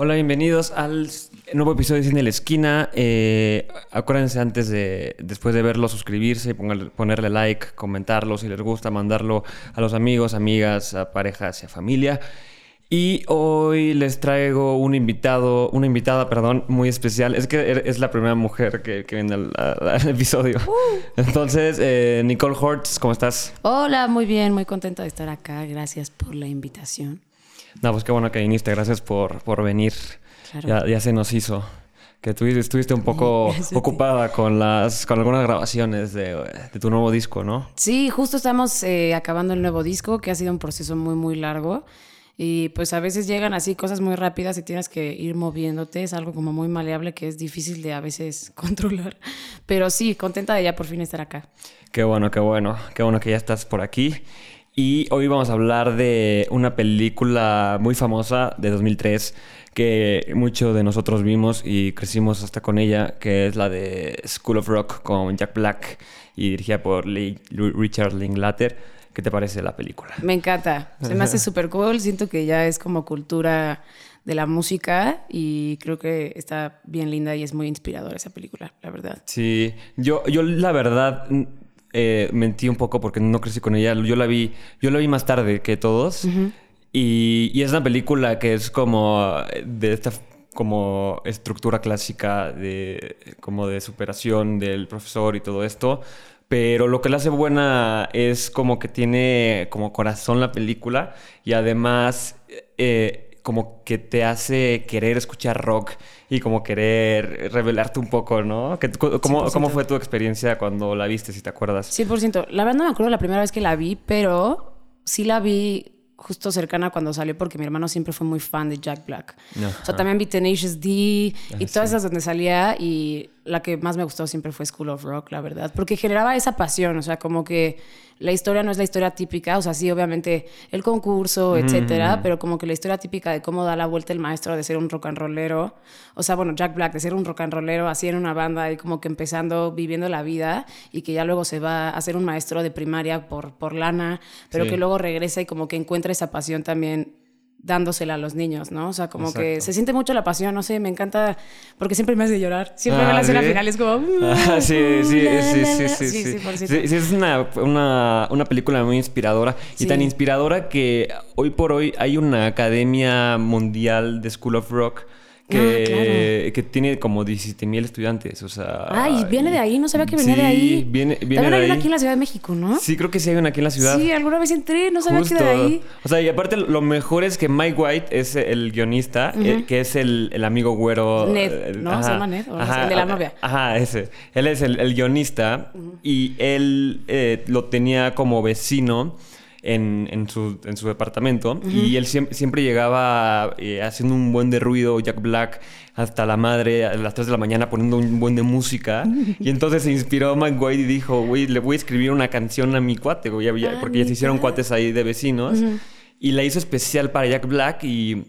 Hola, bienvenidos al nuevo episodio de Cine de la Esquina. Eh, acuérdense antes de, después de verlo, suscribirse, ponerle like, comentarlo si les gusta, mandarlo a los amigos, amigas, a parejas y a familia. Y hoy les traigo un invitado, una invitada, perdón, muy especial. Es que er, es la primera mujer que, viene al, episodio. Uh. Entonces, eh, Nicole Hortz, ¿cómo estás? Hola, muy bien, muy contenta de estar acá. Gracias por la invitación. No, pues qué bueno que viniste. Gracias por, por venir. Ya, se nos hizo. Que tú estuviste un poco ocupada con las con algunas grabaciones de, tu nuevo disco, ¿no? Sí, justo estamos eh, acabando el nuevo disco, que ha sido un proceso muy, muy largo. Y pues a veces llegan así cosas muy rápidas y tienes que ir moviéndote. Es algo como muy maleable que es difícil de a veces controlar. Pero sí, contenta de ya por fin estar acá. Qué bueno, qué bueno. Qué bueno que ya estás por aquí. Y hoy vamos a hablar de una película muy famosa de 2003 que muchos de nosotros vimos y crecimos hasta con ella, que es la de School of Rock con Jack Black y dirigida por Richard Linklater. ¿Qué te parece la película? Me encanta, se me hace súper cool, siento que ya es como cultura de la música y creo que está bien linda y es muy inspiradora esa película, la verdad. Sí, yo, yo la verdad eh, mentí un poco porque no crecí con ella. Yo la vi, yo la vi más tarde que todos. y, y, es una película que es como de esta como estructura clásica de como de superación del profesor y todo esto. Pero lo que la hace buena es como que tiene como corazón la película y además eh, como que te hace querer escuchar rock y como querer revelarte un poco, ¿no? cómo, ¿Cómo fue tu experiencia cuando la viste, si te acuerdas? 100%. La verdad no me acuerdo la primera vez que la vi, pero sí la vi justo cercana cuando salió porque mi hermano siempre fue muy fan de Jack Black. O sea, también vi Tenacious D y ah, todas esas donde salía y la que más me gustó siempre fue School of Rock, la verdad, porque generaba esa pasión, o sea, como que la historia no es la historia típica, o sea, sí, obviamente el concurso, etcétera, pero como que la historia típica de cómo da la vuelta el maestro de ser un rock and rollero, o sea, bueno, Jack Black de ser un rock and rollero así en una banda y como que empezando viviendo la vida y que ya luego se va a ser un maestro de primaria por, por lana, pero que luego regresa y como que encuentra esa pasión también dándosela a los niños, ¿no? O sea, como que se siente mucho la pasión, no sé, me encanta, porque siempre me hace llorar. Siempre ah, la escena final es como... Ah, sí, sí, sí, sí, sí, sí, sí, es una, una, una, película muy inspiradora y tan inspiradora que hoy por hoy hay una academia mundial de School of Rock Ah, que, que tiene como 17 mil estudiantes, o sea... Ay, viene de ahí, no sabía que venía de ahí. viene, viene También hay una aquí en la Ciudad de México, ¿no? Sí, creo que sí hay una aquí en la ciudad. Sí, alguna vez entré, no sabía que era de ahí. O sea, y aparte lo mejor es que Mike White es el guionista, eh, que es el, el, amigo güero... Ned, eh, ¿no? ¿Se llama Ned? ¿O el de la novia? Ajá, ese. Él es el, el guionista y él eh, lo tenía como vecino en, en, su, en su, departamento y él siempre, siempre llegaba eh, haciendo un buen de ruido, Jack Black, hasta la madre a las 3 de la mañana poniendo un buen de música. y entonces se inspiró Mike White y dijo, güey, le voy a escribir una canción a mi cuate, güey, porque ya se hicieron cuates ahí de vecinos. Y la hizo especial para Jack Black y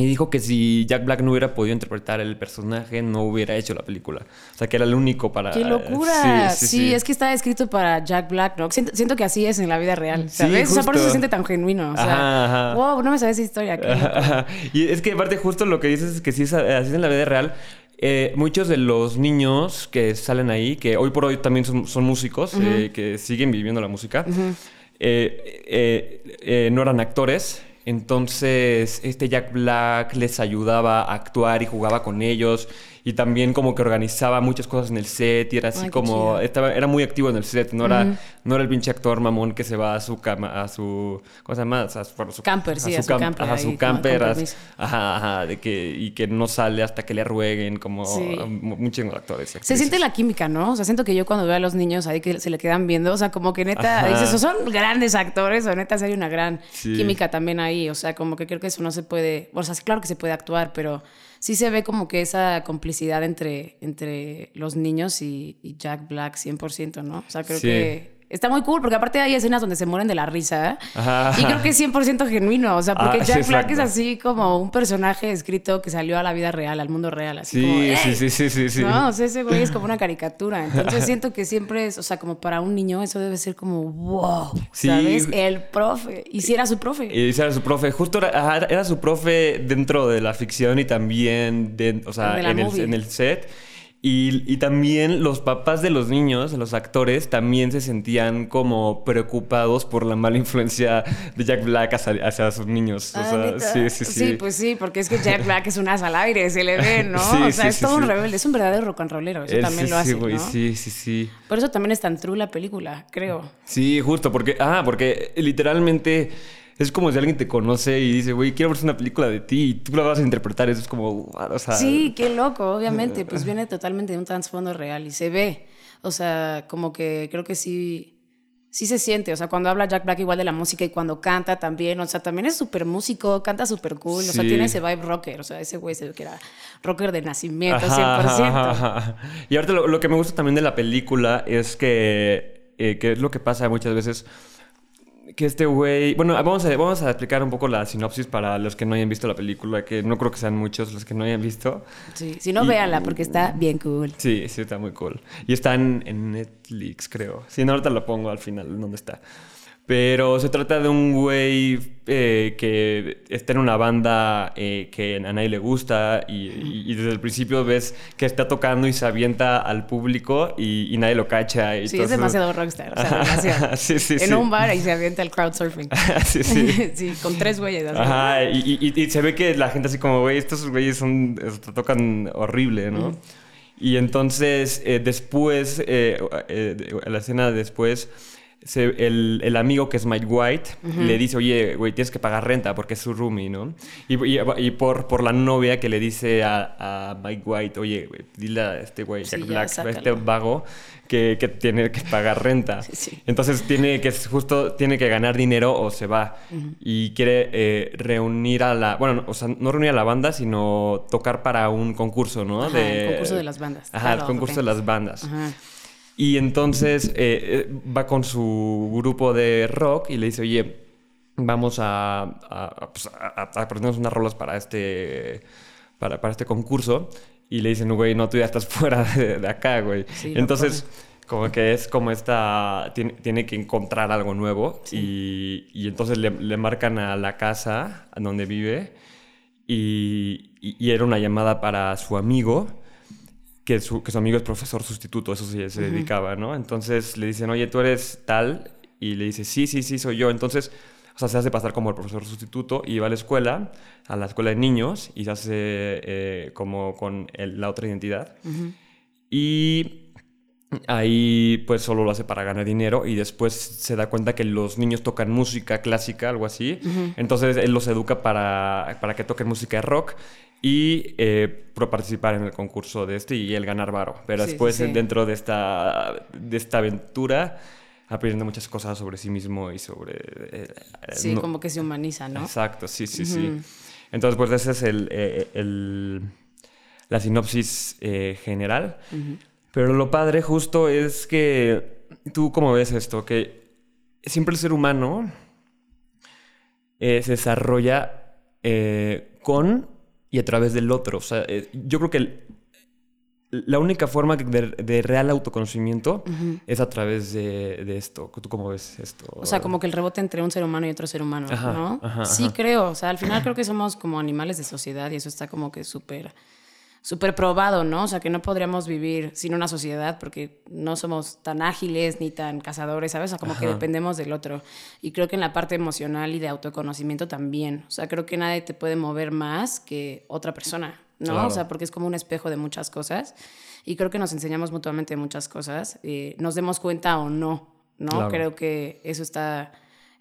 y dijo que si Jack Black no hubiera podido interpretar el personaje, no hubiera hecho la película. O sea, que era el único para... ¡Qué locura! Sí, es que está escrito para Jack Black, ¿no? Siento, que así es en la vida real, ¿sabes? o sea, por eso se siente tan genuino. O sea, wow, no me sabes esa historia. y es que aparte justo lo que dices es que sí es así en la vida real. Eh, muchos de los niños que salen ahí, que hoy por hoy también son, músicos, eh, que siguen viviendo la música, eh, no eran actores entonces, este Jack Black les ayudaba a actuar y jugaba con ellos y también como que organizaba muchas cosas en el set y era así como estaba era muy activo en el set no era no era el pinche actor mamón que se va a su cama a su ¿cómo se llama? A su, camper sí a su, camper a su camper ajá, ajá de que y que no sale hasta que le rueguen como muchos actores se siente la química ¿no? o sea siento que yo cuando veo a los niños ahí que se le quedan viendo o sea como que neta dices son grandes actores o neta hay una gran química también ahí o sea como que creo que eso no se puede o sea claro que se puede actuar pero sí se ve como que esa complicidad entre, entre los niños y, Jack Black 100%, ¿no? O sea, creo que está muy cool, porque aparte hay escenas donde se mueren de la risa. Y creo que es 100% genuino, o sea, porque ah, Jack Black es así como un personaje escrito que salió a la vida real, al mundo real, así sí, sí, sí, sí, sí, sí. No, o sea, ese güey es como una caricatura. Entonces siento que siempre es, o sea, como para un niño eso debe ser como, wow, ¿sabes? El profe. Y si era su profe. Y si era su profe. Justo era, era su profe dentro de la ficción y también, de, o sea, en el, en el set. Y, también los papás de los niños, los actores, también se sentían como preocupados por la mala influencia de Jack Black hacia, sus niños. Ah, sí, sí, sí. Sí, pues sí, porque es que Jack Black es un as al aire, se le ve, ¿no? o sea, es todo un rebelde, es un verdadero rock and rollero, eso también lo hace, ¿no? Sí, sí, sí. Por eso también es tan true la película, creo. Sí, justo, porque, ah, porque literalmente es como si alguien te conoce y dice, güey, quiero ver una película de ti y tú la vas a interpretar. Eso es como, o sea... Sí, qué loco, obviamente. Pues viene totalmente de un trasfondo real y se ve. O sea, como que creo que sí sí se siente, o sea, cuando habla Jack Black igual de la música y cuando canta también, o sea, también es súper músico, canta súper cool, o sea, tiene ese vibe rocker, o sea, ese güey se ve que era rocker de nacimiento, 100%. Y ahorita lo, que me gusta también de la película es que, eh, que es lo que pasa muchas veces, que este güey. Bueno, vamos a, vamos a explicar un poco la sinopsis para los que no hayan visto la película, que no creo que sean muchos los que no hayan visto. Sí, si no, véanla porque está bien cool. Sí, sí, está muy cool. Y está en, en Netflix, creo. Si no, ahorita lo pongo al final, ¿dónde está? Pero se trata de un güey eh, que está en una banda eh, que a nadie le gusta y, desde el principio ves que está tocando y se avienta al público y, nadie lo cacha. Sí, es demasiado rockstar. O sea, demasiado. sí, sí, en un bar y se avienta al crowdsurfing. sí, sí. sí, con tres güeyes. Ajá, y, se ve que la gente así como, güey, estos güeyes son, tocan horrible, ¿no? Y entonces eh, después, la escena después el, el, amigo que es Mike White le dice, oye, güey, tienes que pagar renta porque es su roomie, ¿no? Y, y, por, por la novia que le dice a, a Mike White, oye, güey, dile a este güey, Jack Black, a este vago, que, que, tiene que pagar renta. Entonces tiene que, justo, tiene que ganar dinero o se va. Y quiere eh, reunir a la, bueno, o sea, no reunir a la banda, sino tocar para un concurso, ¿no? de, el concurso de las bandas. Ajá, el concurso de las bandas. Ajá. Y entonces eh, eh, va con su grupo de rock y le dice, oye, vamos a, a, pues, aprendernos unas rolas para este, para, para, este concurso. Y le dicen, güey, no, tú ya estás fuera de, acá, güey. entonces, como que es como esta, tiene, tiene que encontrar algo nuevo. Y, y, entonces le, le, marcan a la casa donde vive. Y, y, era una llamada para su amigo que su, que su amigo es profesor sustituto, eso sí se dedicaba, ¿no? Entonces le dicen, oye, tú eres tal, y le dice, sí, sí, sí, soy yo. Entonces, o sea, se hace pasar como el profesor sustituto y va a la escuela, a la escuela de niños, y se hace eh, como con la otra identidad. Y ahí pues solo lo hace para ganar dinero y después se da cuenta que los niños tocan música clásica, algo así. Entonces él los educa para, para que toquen música de rock y eh, participar en el concurso de este y el ganar varo. Pero después dentro de esta, de esta aventura aprendiendo muchas cosas sobre sí mismo y sobre... Eh, sí, como que se humaniza, ¿no? Exacto, sí, sí, sí. Entonces, pues esa es el, eh, el, la sinopsis eh, general. Pero lo padre justo es que tú cómo ves esto, que siempre el ser humano se desarrolla con y a través del otro. O sea, eh, yo creo que la única forma de, real autoconocimiento es a través de, esto. ¿Tú cómo ves esto? O sea, como que el rebote entre un ser humano y otro ser humano, ¿no? sí, creo. O sea, al final creo que somos como animales de sociedad y eso está como que súper súper probado, ¿no? O sea, que no podríamos vivir sin una sociedad porque no somos tan ágiles ni tan cazadores, ¿sabes? O sea, como que dependemos del otro. Y creo que en la parte emocional y de autoconocimiento también. O sea, creo que nadie te puede mover más que otra persona, ¿no? O sea, porque es como un espejo de muchas cosas. Y creo que nos enseñamos mutuamente muchas cosas. Eh, nos demos cuenta o no, ¿no? Creo que eso está,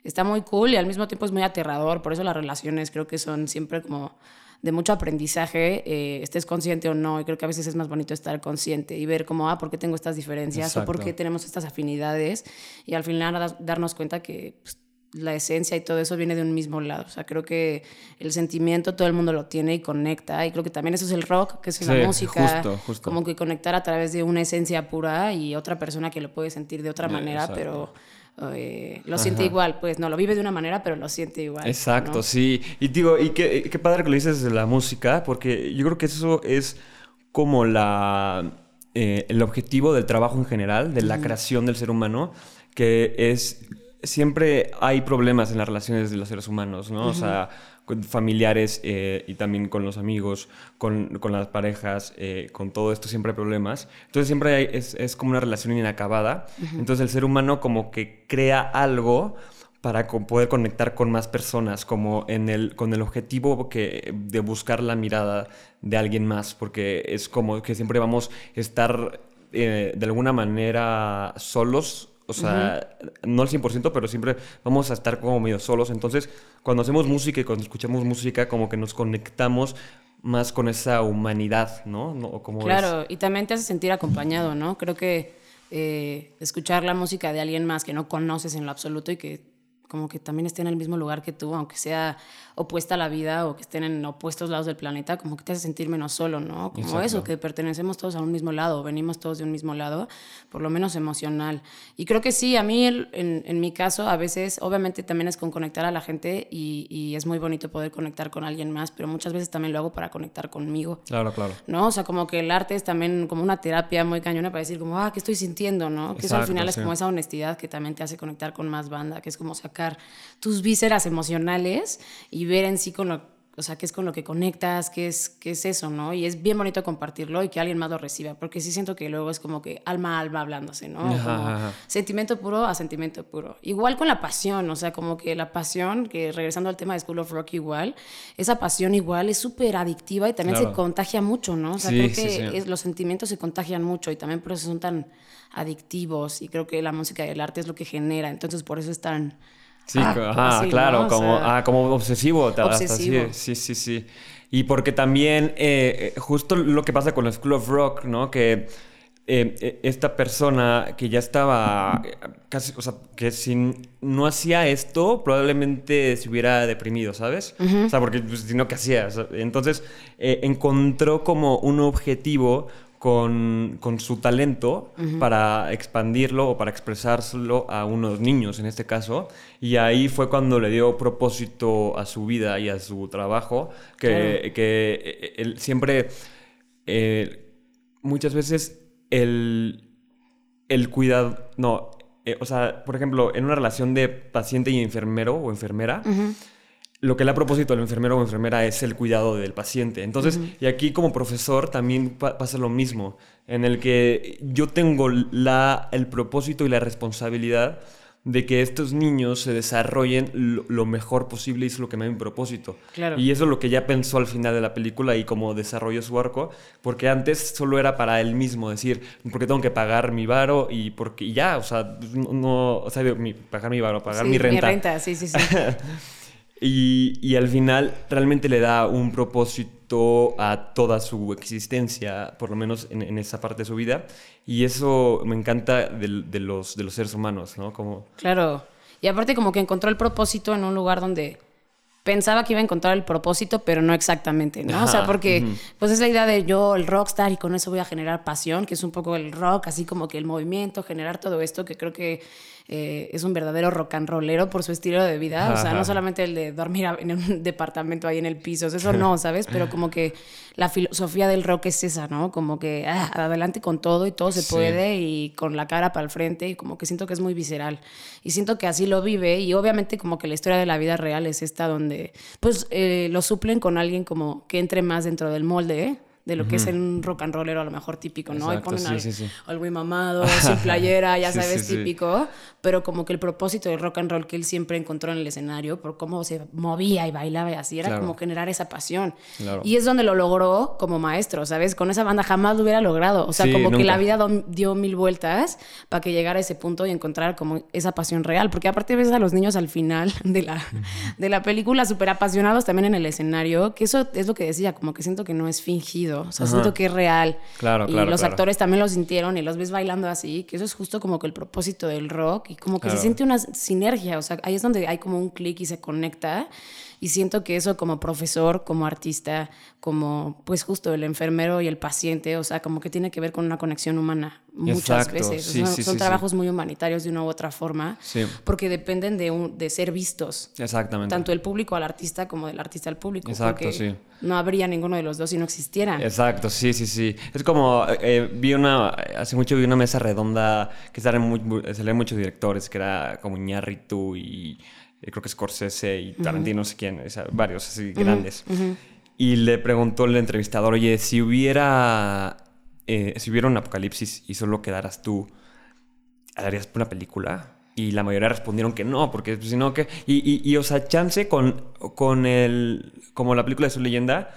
está muy cool y al mismo tiempo es muy aterrador. Por eso las relaciones creo que son siempre como de mucho aprendizaje, eh, estés consciente o no. Y creo que a veces es más bonito estar consciente y ver cómo, ah, por qué tengo estas diferencias o por qué tenemos estas afinidades. Y al final darnos cuenta que pues, la esencia y todo eso viene de un mismo lado. O sea, creo que el sentimiento todo el mundo lo tiene y conecta. Y creo que también eso es el rock, que es la música. Como que conectar a través de una esencia pura y otra persona que lo puede sentir de otra manera, pero eh, lo siente igual. Pues no, lo vive de una manera, pero lo siente igual. Exacto, sí. Y digo, y qué, qué padre que lo dices de la música, porque yo creo que eso es como la... Eh, el objetivo del trabajo en general, de la creación del ser humano, que es siempre hay problemas en las relaciones de los seres humanos, ¿no? O sea, familiares eh, y también con los amigos, con, con las parejas, eh, con todo esto siempre hay problemas. Entonces siempre hay, es, es, como una relación inacabada. Entonces el ser humano como que crea algo para poder conectar con más personas, como en el, con el objetivo que, de buscar la mirada de alguien más, porque es como que siempre vamos a estar eh, de alguna manera solos o sea, no al 100%, pero siempre vamos a estar como medio solos. Entonces, cuando hacemos música y cuando escuchamos música, como que nos conectamos más con esa humanidad, ¿no? como claro, y también te hace sentir acompañado, ¿no? Creo que eh, escuchar la música de alguien más que no conoces en lo absoluto y que como que también esté en el mismo lugar que tú, aunque sea opuesta a la vida o que estén en opuestos lados del planeta, como que te hace sentir menos solo, ¿no? Como eso, que pertenecemos todos a un mismo lado, venimos todos de un mismo lado, por lo menos emocional. Y creo que sí, a mí, en, en mi caso, a veces, obviamente también es con conectar a la gente y, y, es muy bonito poder conectar con alguien más, pero muchas veces también lo hago para conectar conmigo. Claro, claro. ¿No? O sea, como que el arte es también como una terapia muy cañona para decir como, ah, ¿qué estoy sintiendo? ¿No? Que eso al final es como esa honestidad que también te hace conectar con más banda, que es como sacar tus vísceras emocionales y ver en sí con lo, o sea, qué es con lo que conectas, qué es, qué es eso, ¿no? Y es bien bonito compartirlo y que alguien más lo reciba, porque sí siento que luego es como que alma a alma hablándose, ¿no? Como sentimiento puro a sentimiento puro. Igual con la pasión, o sea, como que la pasión, que regresando al tema de School of Rock igual, esa pasión igual es súper adictiva y también se contagia mucho, ¿no? O sea, creo que los sentimientos se contagian mucho y también por eso son tan adictivos y creo que la música y el arte es lo que genera, entonces por eso es tan Sí, ah, claro, como, ah, como obsesivo. obsesivo. sí, sí, sí. Y porque también, eh, eh, justo lo que pasa con el School of Rock, ¿no? Que eh, esta persona que ya estaba casi, o sea, que si no hacía esto, probablemente se hubiera deprimido, ¿sabes? O sea, porque pues, si no, ¿qué hacía? entonces, encontró como un objetivo con, con su talento para expandirlo o para expresárselo a unos niños en este caso. Y ahí fue cuando le dio propósito a su vida y a su trabajo, que, que eh, él siempre, eh, muchas veces el, el cuidado, no, eh, o sea, por ejemplo, en una relación de paciente y enfermero o enfermera, lo que le ha propósito al enfermero o enfermera es el cuidado del paciente. Entonces, y aquí como profesor también pasa lo mismo, en el que yo tengo la, el propósito y la responsabilidad de que estos niños se desarrollen lo, mejor posible y es lo que me da mi propósito. Y eso es lo que ya pensó al final de la película y cómo desarrolló su arco, porque antes solo era para él mismo, decir, porque tengo que pagar mi varo y porque ya, o sea, no, o sea, pagar mi varo, pagar mi renta. Mi renta, sí, sí, sí. Y, al final realmente le da un propósito a toda su existencia, por lo menos en, esa parte de su vida. Y eso me encanta de, los, de los seres humanos, ¿no? Como... Claro. Y aparte como que encontró el propósito en un lugar donde pensaba que iba a encontrar el propósito, pero no exactamente, ¿no? o sea, porque pues es la idea de yo, el rockstar, y con eso voy a generar pasión, que es un poco el rock, así como que el movimiento, generar todo esto, que creo que eh, es un verdadero rock and rollero por su estilo de vida. O sea, no solamente el de dormir en un departamento ahí en el piso, eso no, ¿sabes? Pero como que la filosofía del rock es esa, ¿no? Como que ah, adelante con todo y todo se puede y con la cara para el frente y como que siento que es muy visceral. Y siento que así lo vive y obviamente como que la historia de la vida real es esta donde pues eh, lo suplen con alguien como que entre más dentro del molde, ¿eh? De lo que es un rock and rollero a lo mejor típico, ¿no? y ponen al, güey mamado, sin playera, ya sabes, típico, pero como que el propósito del rock and roll que él siempre encontró en el escenario, por cómo se movía y bailaba y así, era como generar esa pasión. Y es donde lo logró como maestro, ¿sabes? Con esa banda jamás lo hubiera logrado, o sea, como que la vida dio mil vueltas para que llegara a ese punto y encontrar como esa pasión real, porque aparte ves a los niños al final de la, de la película súper apasionados también en el escenario, que eso es lo que decía, como que siento que no es fingido, O sea, siento que es real. Claro, y los actores también lo sintieron y los ves bailando así, que eso es justo como que el propósito del rock y como que se siente una sinergia. O sea, ahí es donde hay como un clic y se conecta. Y siento que eso como profesor, como artista, como pues justo el enfermero y el paciente, o sea, como que tiene que ver con una conexión humana muchas veces. son, trabajos muy humanitarios de una u otra forma, porque dependen de, un, de ser vistos. Exactamente. Tanto el público al artista como del artista al público. Exacto, sí. No habría ninguno de los dos si no existiera. Exacto, sí, sí, sí. Es como, eh, vi una, hace mucho vi una mesa redonda que salen muy, se leen muchos directores, que era como Iñárritu y eh, creo que Scorsese y Tarantino, no sé quién, varios así grandes. Y le preguntó el entrevistador, oye, si hubiera, eh, si hubiera un apocalipsis y solo quedaras tú, ¿harías una película? Y la mayoría respondieron que no, porque si no, que... Y, y, o sea, chance con, con el... Como la película de su leyenda,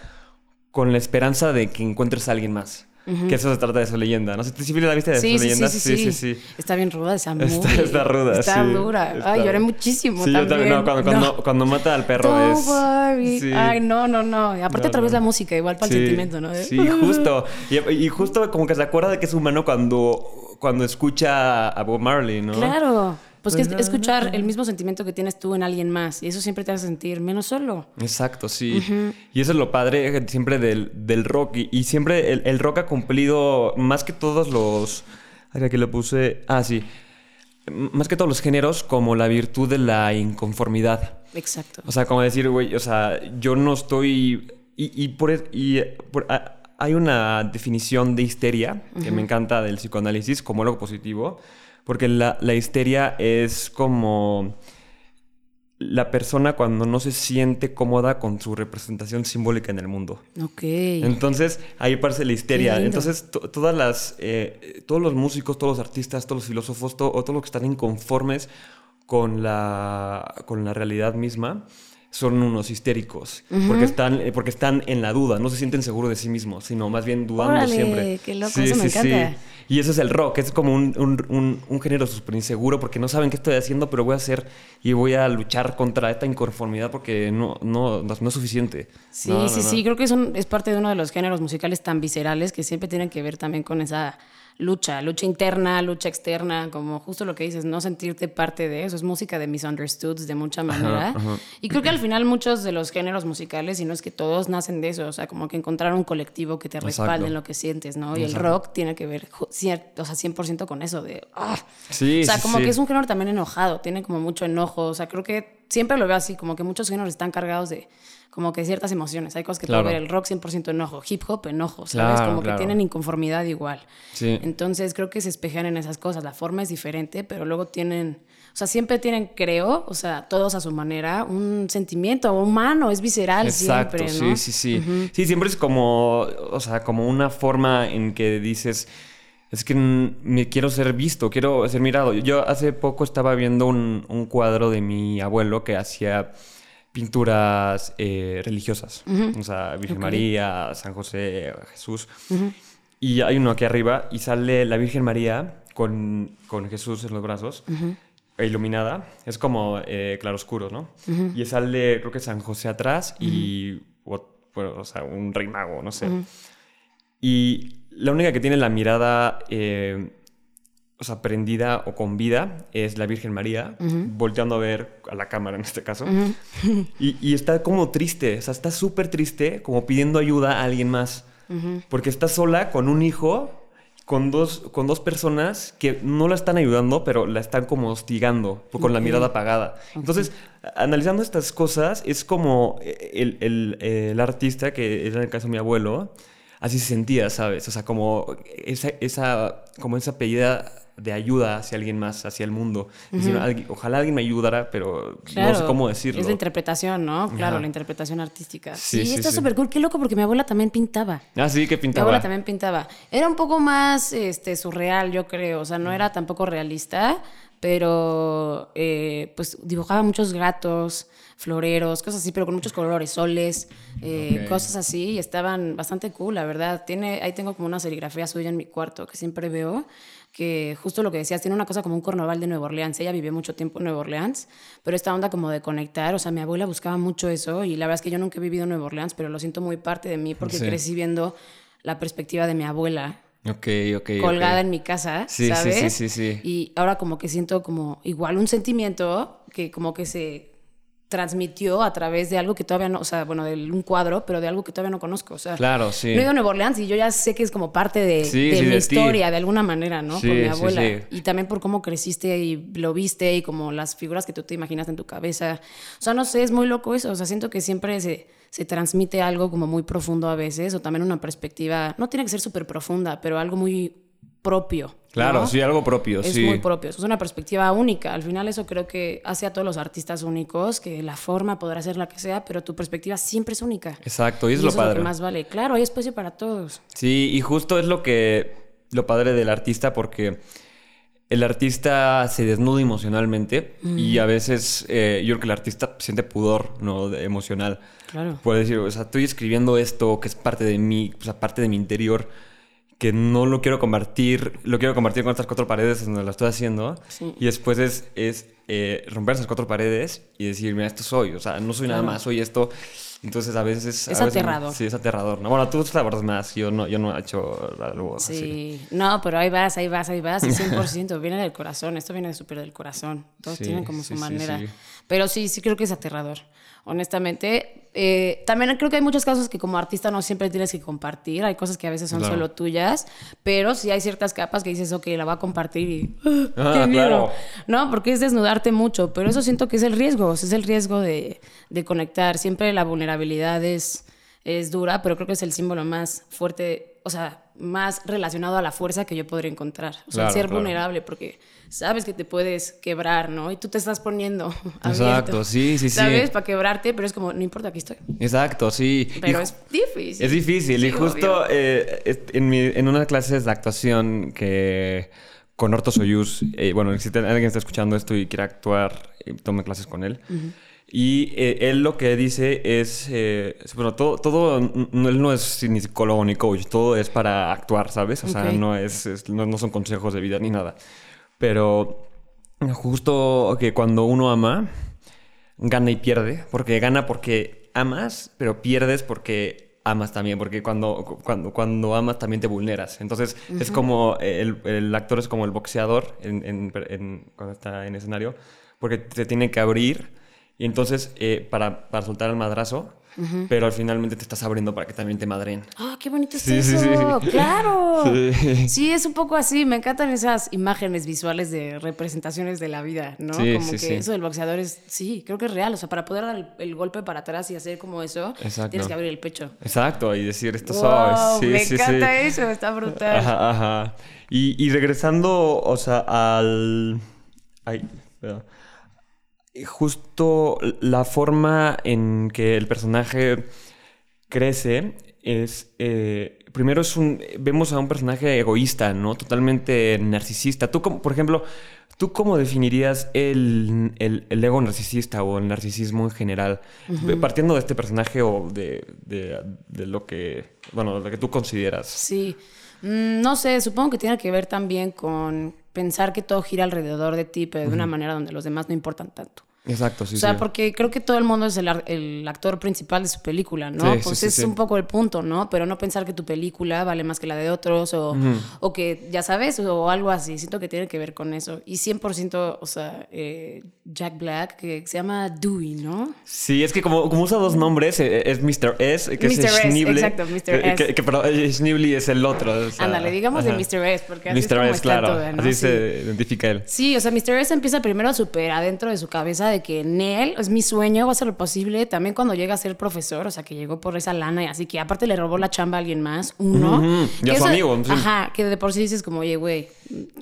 con la esperanza de que encuentres a alguien más. Que eso se trata de su leyenda. No sé si la viste de su leyenda. Sí sí sí, sí Está bien ruda esa movie. Está, está ruda, Está dura. Ay, lloré muchísimo sí, también. Yo también. No, cuando, Cuando, mata al perro Don't es... Worry. Ay, no, no, no. Aparte otra vez la música, igual para el sentimiento, ¿no? Sí, justo. Y, y, justo como que se acuerda de que es humano cuando, cuando escucha a Bob Marley, ¿no? Claro. Pues que escuchar el mismo sentimiento que tienes tú en alguien más. Y eso siempre te hace sentir menos solo. Exacto, sí. Y eso es lo padre siempre del, del rock. Y, siempre el, rock ha cumplido más que todos los... Aquí lo puse... Ah, sí. Más que todos los géneros, como la virtud de la inconformidad. Exacto. O sea, como decir, güey, o sea, yo no estoy... Y, por... Y hay una definición de histeria que me encanta del psicoanálisis como algo positivo porque la, histeria es como la persona cuando no se siente cómoda con su representación simbólica en el mundo. Ok. Entonces, ahí aparece la histeria. Entonces, todas las, eh, todos los músicos, todos los artistas, todos los filósofos, todo, o todos los que están inconformes con la, con la realidad misma, son unos histéricos, porque, están, eh, porque están en la duda, no se sienten seguros de sí mismos, sino más bien dudando siempre. Qué loco, eso me encanta. Y eso es el rock, es como un, un, un, género súper inseguro porque no saben qué estoy haciendo, pero voy a hacer y voy a luchar contra esta inconformidad porque no, no, no, es suficiente. Sí, sí, sí, creo que es, es parte de uno de los géneros musicales tan viscerales que siempre tienen que ver también con esa lucha, lucha interna, lucha externa, como justo lo que dices, no sentirte parte de eso. Es música de misunderstoods de mucha manera. Y creo que al final muchos de los géneros musicales, y no es que todos nacen de eso, o sea, como que encontrar un colectivo que te respalde en lo que sientes, ¿no? Y el rock tiene que ver, o sea, 100% con eso de... ¡ah! Sí, o sea, como que es un género también enojado, tiene como mucho enojo, o sea, creo que siempre lo veo así, como que muchos géneros están cargados de como que ciertas emociones. Hay cosas que puede ver el rock 100% enojo, hip hop enojo, ¿sabes? como que tienen inconformidad igual. Sí. Entonces creo que se espejan en esas cosas. La forma es diferente, pero luego tienen, o sea, siempre tienen, creo, o sea, todos a su manera, un sentimiento humano, es visceral Exacto, siempre, ¿no? Sí, sí, sí. Sí, siempre es como, o sea, como una forma en que dices es que me quiero ser visto, quiero ser mirado. Yo hace poco estaba viendo un, un cuadro de mi abuelo que hacía pinturas eh, religiosas. O sea, Virgen María, San José, Jesús. Y hay uno aquí arriba y sale la Virgen María con, con Jesús en los brazos, iluminada. Es como eh, claroscuro, ¿no? Y sale, creo que San José atrás y, bueno, o sea, un rey mago, no sé. Y la única que tiene la mirada... Eh, o sea, prendida o con vida es la Virgen María, volteando a ver a la cámara en este caso. y, está como triste, o sea, está súper triste, como pidiendo ayuda a alguien más. Porque está sola con un hijo, con dos, con dos personas que no la están ayudando, pero la están como hostigando, con la mirada apagada. Entonces, analizando estas cosas, es como el, el, el artista, que era en el caso de mi abuelo, así se sentía, ¿sabes? O sea, como esa, esa, como esa pedida de ayuda hacia alguien más, hacia el mundo. ojalá alguien me ayudara, pero no sé cómo decirlo. Es la interpretación, ¿no? Claro, la interpretación artística. Sí, sí está súper cool. Qué loco, porque mi abuela también pintaba. Ah, sí, que pintaba. Mi abuela también pintaba. Era un poco más este, surreal, yo creo. O sea, no era tampoco realista, pero eh, pues dibujaba muchos gatos, floreros, cosas así, pero con muchos colores, soles, eh, cosas así, y estaban bastante cool, la verdad. Tiene, ahí tengo como una serigrafía suya en mi cuarto que siempre veo que justo lo que decías, tiene una cosa como un carnaval de Nueva Orleans. Ella vivió mucho tiempo en Nueva Orleans, pero esta onda como de conectar, o sea, mi abuela buscaba mucho eso y la verdad es que yo nunca he vivido en Nueva Orleans, pero lo siento muy parte de mí porque crecí viendo la perspectiva de mi abuela. Ok, ok. Colgada ok. en mi casa, Sí, sí, ¿sabes? sí, sí, sí. Y ahora como que siento como igual un sentimiento que como que se transmitió a través de algo que todavía no, o sea, bueno, de un cuadro, pero de algo que todavía no conozco, o sea. Claro, sí. No he ido a Nueva Orleans y yo ya sé que es como parte de, Sí, de sí, mi de ti. historia, de alguna manera, ¿no? Por mi abuela. sí. Y también por cómo creciste y lo viste y como las figuras que tú te imaginas en tu cabeza. O sea, no sé, es muy loco eso. O sea, siento que siempre se, se transmite algo como muy profundo a veces, o también una perspectiva, no tiene que ser súper profunda, pero algo muy propio. Claro, ¿no? sí, algo propio, es sí. muy propio. Es una perspectiva única. Al final eso creo que hace a todos los artistas únicos, que la forma podrá ser la que sea, pero tu perspectiva siempre es única. Exacto, y es y lo eso es lo padre. que más vale. Claro, hay espacio para todos. Sí, y justo es lo que lo padre del artista porque el artista se desnuda emocionalmente y a veces eh, yo creo que el artista siente pudor no de- emocional. Claro. Puede decir, o sea, estoy escribiendo esto que es parte de mí, o sea, parte de mi interior, que no lo quiero compartir, lo quiero compartir con estas cuatro paredes donde lo estoy haciendo. Sí. Y después es, es eh, romper esas cuatro paredes y decir, mira, esto soy, o sea, no soy nada Claro. más, soy esto. Entonces a veces... a Es veces- aterrador. Sí, es aterrador. ¿no? Bueno, tú sabrás más, yo no, yo no he hecho algo así. Sí, no, pero ahí vas, ahí vas, ahí vas, y 100%, viene del corazón, esto viene súper del corazón, todos Sí, tienen como su manera, pero sí, sí creo que es aterrador, honestamente. Eh, también creo que hay muchos casos que como artista no siempre tienes que compartir, hay cosas que a veces son Claro. solo tuyas, pero sí hay ciertas capas que dices, ok, la voy a compartir y... ¡ah, Ah, ¡Qué miedo! claro. No, porque es desnudarte mucho, pero eso siento que es el riesgo, o sea, es el riesgo de, de conectar. Siempre la vulnerabilidad es, es dura, pero creo que es el símbolo más fuerte, o sea, más relacionado a la fuerza que yo podría encontrar. O sea, Claro, ser claro. vulnerable, porque sabes que te puedes quebrar, ¿no? Y tú te estás poniendo abierto, Exacto, sí, sí, sí. ¿Sabes? Para quebrarte, pero es como, no importa, aquí estoy. Exacto, sí. Pero es difícil. Es difícil. Sí, y justo eh, en, mi, en unas clases de actuación que con Orto Soyuz, eh, bueno, si te- alguien está escuchando esto y quiere actuar, eh, tome clases con él. Y eh, él lo que dice es, eh, bueno, todo, todo, él no es ni psicólogo ni coach, todo es para actuar, ¿sabes? O sea, no, es, es- no, no son consejos de vida ni nada. Pero justo que cuando uno ama, gana y pierde, porque gana porque amas, pero pierdes porque amas también, porque cuando, cuando, cuando amas también te vulneras. Entonces es como, el, el actor es como el boxeador en, en- en- cuando está en escenario, porque te tiene que abrir y entonces eh, para, para soltar el madrazo, pero al finalmente te estás abriendo para que también te madren. Ah, qué bonito es Sí, sí, eso. sí. Claro. Sí. Sí. es un poco así. Me encantan esas imágenes visuales de representaciones de la vida, ¿no? Sí, como sí, que sí. eso del boxeador es, sí, creo que es real. O sea, para poder dar el, el golpe para atrás y hacer como eso, Exacto. tienes que abrir el pecho. Exacto, y decir esto Wow, soy. Sí, me sí, sí. encanta eso, está brutal. Ajá, ajá. Y, y regresando, o sea, al... Ay, perdón. Justo la forma en que el personaje crece es... eh, primero es un... Vemos a un personaje egoísta, ¿no? Totalmente narcisista. Tú, como, por ejemplo, ¿tú cómo definirías el, el- el ego narcisista o el narcisismo en general? Partiendo de este personaje o de, de- de lo que... Bueno, lo que tú consideras. Sí. Mm, no sé, supongo que tiene que ver también con pensar que todo gira alrededor de ti, pero de una manera donde los demás no importan tanto. Exacto, sí, o sea, sí. porque creo que todo el mundo es el, ar- el actor principal de su película, ¿no? Sí, pues sí, es un poco el punto, ¿no? Pero no pensar que tu película vale más que la de otros o, o que, ya sabes, o algo así. Siento que tiene que ver con eso. Y 100%, o sea, eh, Jack Black, que se llama Dewey, ¿no? Sí, es que como, como usa dos nombres, eh, es Mr. S, que Mr. es S, Schneebly. exacto, Mr. S. que- que- pero eh, Schneebly es el otro. o sea, Ándale, digamos ajá. de Mr. S, porque así es Mr. como S, está claro. todo, ¿no? Así Sí. se identifica él. Sí, o sea, Mr. S empieza primero súper adentro de su cabeza de que en él es mi sueño, va a ser lo posible. También cuando llega a ser profesor, o sea, que llegó por esa lana y así que aparte le robó la chamba a alguien más, uno. Ujú, y a su amigo, sí. Ajá, que de por sí dices como, oye, güey,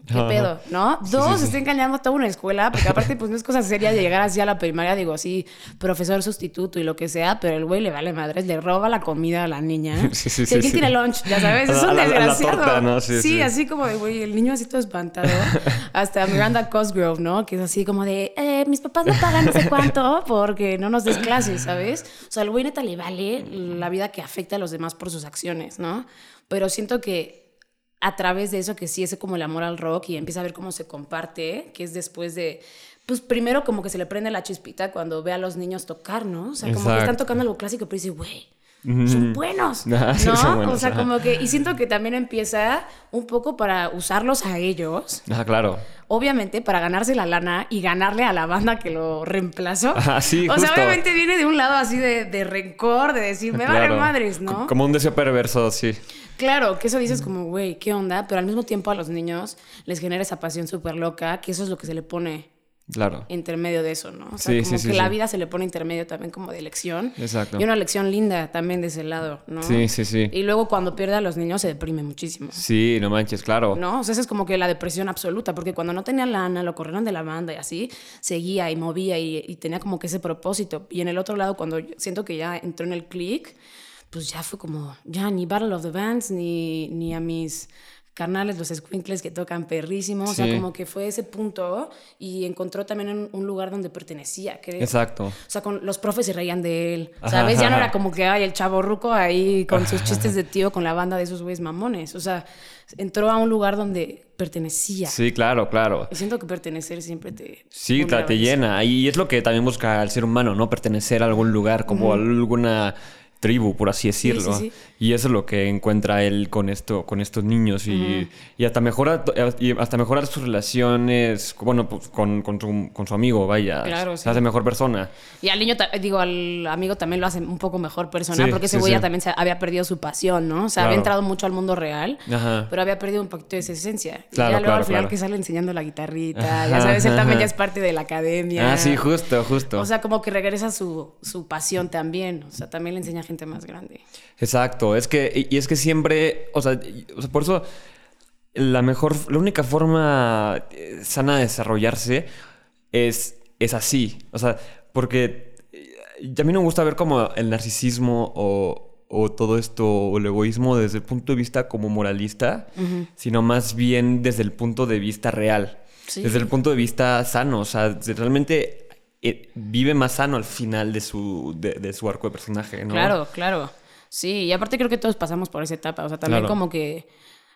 ¿qué pedo? ¿No? Dos, está engañando a toda una escuela, porque aparte, pues no es cosa seria llegar así a la primaria, digo, sí, profesor sustituto y lo que sea, pero el güey le vale madres, le roba la comida a la niña. Sí, sí, sí, ¿Quién sí. tiene lunch? Ya sabes, es un la- desgraciado. torta, ¿no? Sí, sí. así como de, güey, el niño así todo espantado. Hasta Miranda Cosgrove, ¿no? Que es así como de, eh, mis papás no pagan no sé cuánto porque no nos des clases, ¿sabes? O sea, al güey neta le vale la vida que afecta a los demás por sus acciones, ¿no? Pero siento que a través de eso, que sí es como el amor al rock y empieza a ver cómo se comparte, que es después de... Pues primero como que se le prende la chispita cuando ve a los niños tocar, ¿no? O sea, como que están tocando algo clásico, pero dice, güey, son buenos, Ah, sí, ¿no? son buenos, o sea, ajá. como que, y siento que también empieza un poco para usarlos a ellos, Ah, claro. obviamente para ganarse la lana y ganarle a la banda que lo reemplazó. Ah, sí, o sea, justo. obviamente viene de un lado así de, de rencor, de decir, me Claro. vale madres, ¿no? C- Como un deseo perverso, sí. Claro, que eso dices como, güey, ¿qué onda? Pero al mismo tiempo a los niños les genera esa pasión súper loca, que eso es lo que se le pone Claro. intermedio de eso, ¿no? O sea, Sí, como sí, que sí, la vida se le pone intermedio también como de elección. Exacto. Y una lección linda también de ese lado, ¿no? Sí, sí, sí. Y luego cuando pierde a los niños se deprime muchísimo. Sí, no manches, claro. ¿No? O sea, esa es como que la depresión absoluta, porque cuando no tenía lana, lo corrieron de la banda y así, seguía y movía y, y tenía como que ese propósito. Y en el otro lado, cuando siento que ya entró en el click, pues ya fue como, ya ni Battle of the Bands, ni, ni a mis carnales, los squinkles que tocan perrísimo. O sea, como que fue ese punto y encontró también un, lugar donde pertenecía, creo. Exacto. O sea, con los profes se reían de él. Ajá, ¿Sabes? Ya no ajá. era como que, ay, el chavo ruco ahí con sus chistes de tío con la banda de esos güeyes mamones. O sea, entró a un lugar donde pertenecía. Sí, claro, claro. Y siento que pertenecer siempre te. Sí, te, te llena. Y es lo que también busca el ser humano, ¿no? Pertenecer a algún lugar, como a alguna tribu, por así decirlo. sí, sí. Y eso es lo que encuentra él con esto, con estos niños. Y, y hasta mejora, y hasta mejorar sus relaciones, bueno, pues con, con su, con su amigo, vaya. Claro, Se sí. hace mejor persona. Y al niño, digo, al amigo también lo hace un poco mejor persona, Sí, porque ese güey ya sí. también se había perdido su pasión, ¿no? O sea, Claro. había entrado mucho al mundo real, Ajá. pero había perdido un poquito de esa esencia. y Claro, ya luego claro, al final que sale enseñando la guitarrita, Ajá, ya sabes, él también ajá. ya es parte de la academia. Ah, sí, justo, justo. O sea, como que regresa su, su pasión también. O sea, también le enseña a gente más grande. Exacto, es que, y es que siempre, o sea, o sea, por eso la mejor, la única forma eh, sana de desarrollarse es, es así, o sea, porque eh, a mí no me gusta ver como el narcisismo o, o todo esto, o el egoísmo desde el punto de vista como moralista, sino más bien desde el punto de vista real, Sí. desde el punto de vista sano, o sea, realmente eh, vive más sano al final de su, de, de su arco de personaje, ¿no? Claro, claro. Sí, y aparte creo que todos pasamos por esa etapa. O sea, también Claro. como que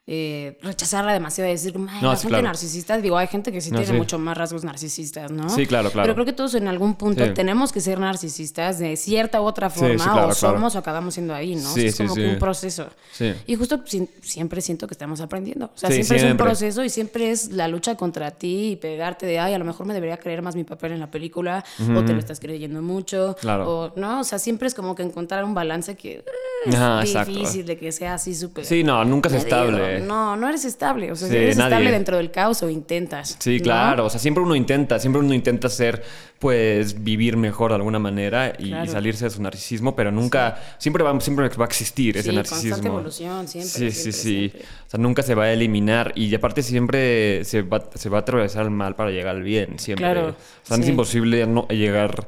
eh, rechazarla demasiado y decir, "Ay, No, la gente claro. narcisista. Digo, hay gente que sí No, tiene sí. mucho más rasgos narcisistas, ¿no? Sí, claro, claro. Pero creo que todos en algún punto Sí. tenemos que ser narcisistas de cierta u otra forma, sí, claro, o claro. somos o acabamos siendo ahí, ¿no? O sea, Sí, es como que un proceso. Sí. Y justo si- siempre siento que estamos aprendiendo. O sea, siempre, es un proceso y siempre es la lucha contra ti y pegarte de, ay, a lo mejor me debería creer más mi papel en la película, o te lo estás creyendo mucho, Claro. o no, o sea, siempre es como que encontrar un balance que eh, es exacto. difícil de que sea así súper. Sí, no, nunca es medido. Estable. No, no eres estable. O sea, Sí, eres nadie. estable dentro del caos o intentas. Sí, ¿no? claro. O sea, siempre uno intenta, siempre uno intenta ser, pues, vivir mejor de alguna manera y, Claro. salirse de su narcisismo, pero nunca, siempre, va, siempre va a existir ese narcisismo. constante evolución, siempre, Sí, siempre, sí, sí. siempre. O sea, nunca se va a eliminar y aparte siempre se va, se va a atravesar el mal para llegar al bien, siempre. Claro, O sea, es imposible no llegar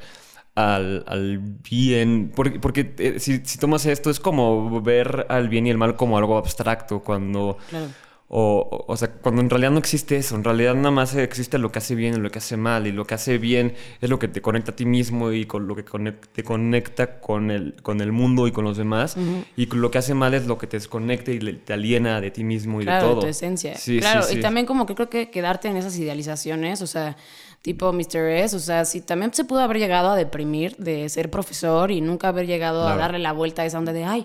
al, al bien. Porque, porque eh, si, si tomas esto, es como ver al bien y el mal como algo abstracto cuando... Claro. O, o, sea, cuando en realidad no existe eso, en realidad nada más existe lo que hace bien y lo que hace mal, y lo que hace bien es lo que te conecta a ti mismo y con lo que te conecta con el, con el mundo y con los demás, y lo que hace mal es lo que te desconecta y le- te aliena de ti mismo y Claro, de de todo. tu esencia. Sí, claro, sí, y también como que creo que quedarte en esas idealizaciones, o sea, tipo Mr. S, o sea, sí, también se pudo haber llegado a deprimir de ser profesor y nunca haber llegado a darle la vuelta a esa onda de, ay,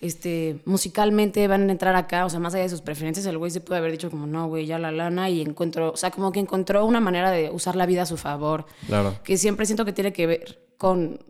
este, musicalmente van a entrar acá, o sea, más allá de sus preferencias, el güey se pudo haber dicho como, no, güey, ya la lana y encuentro, o sea, como que encontró una manera de usar la vida a su favor, Claro. que siempre siento que tiene que ver con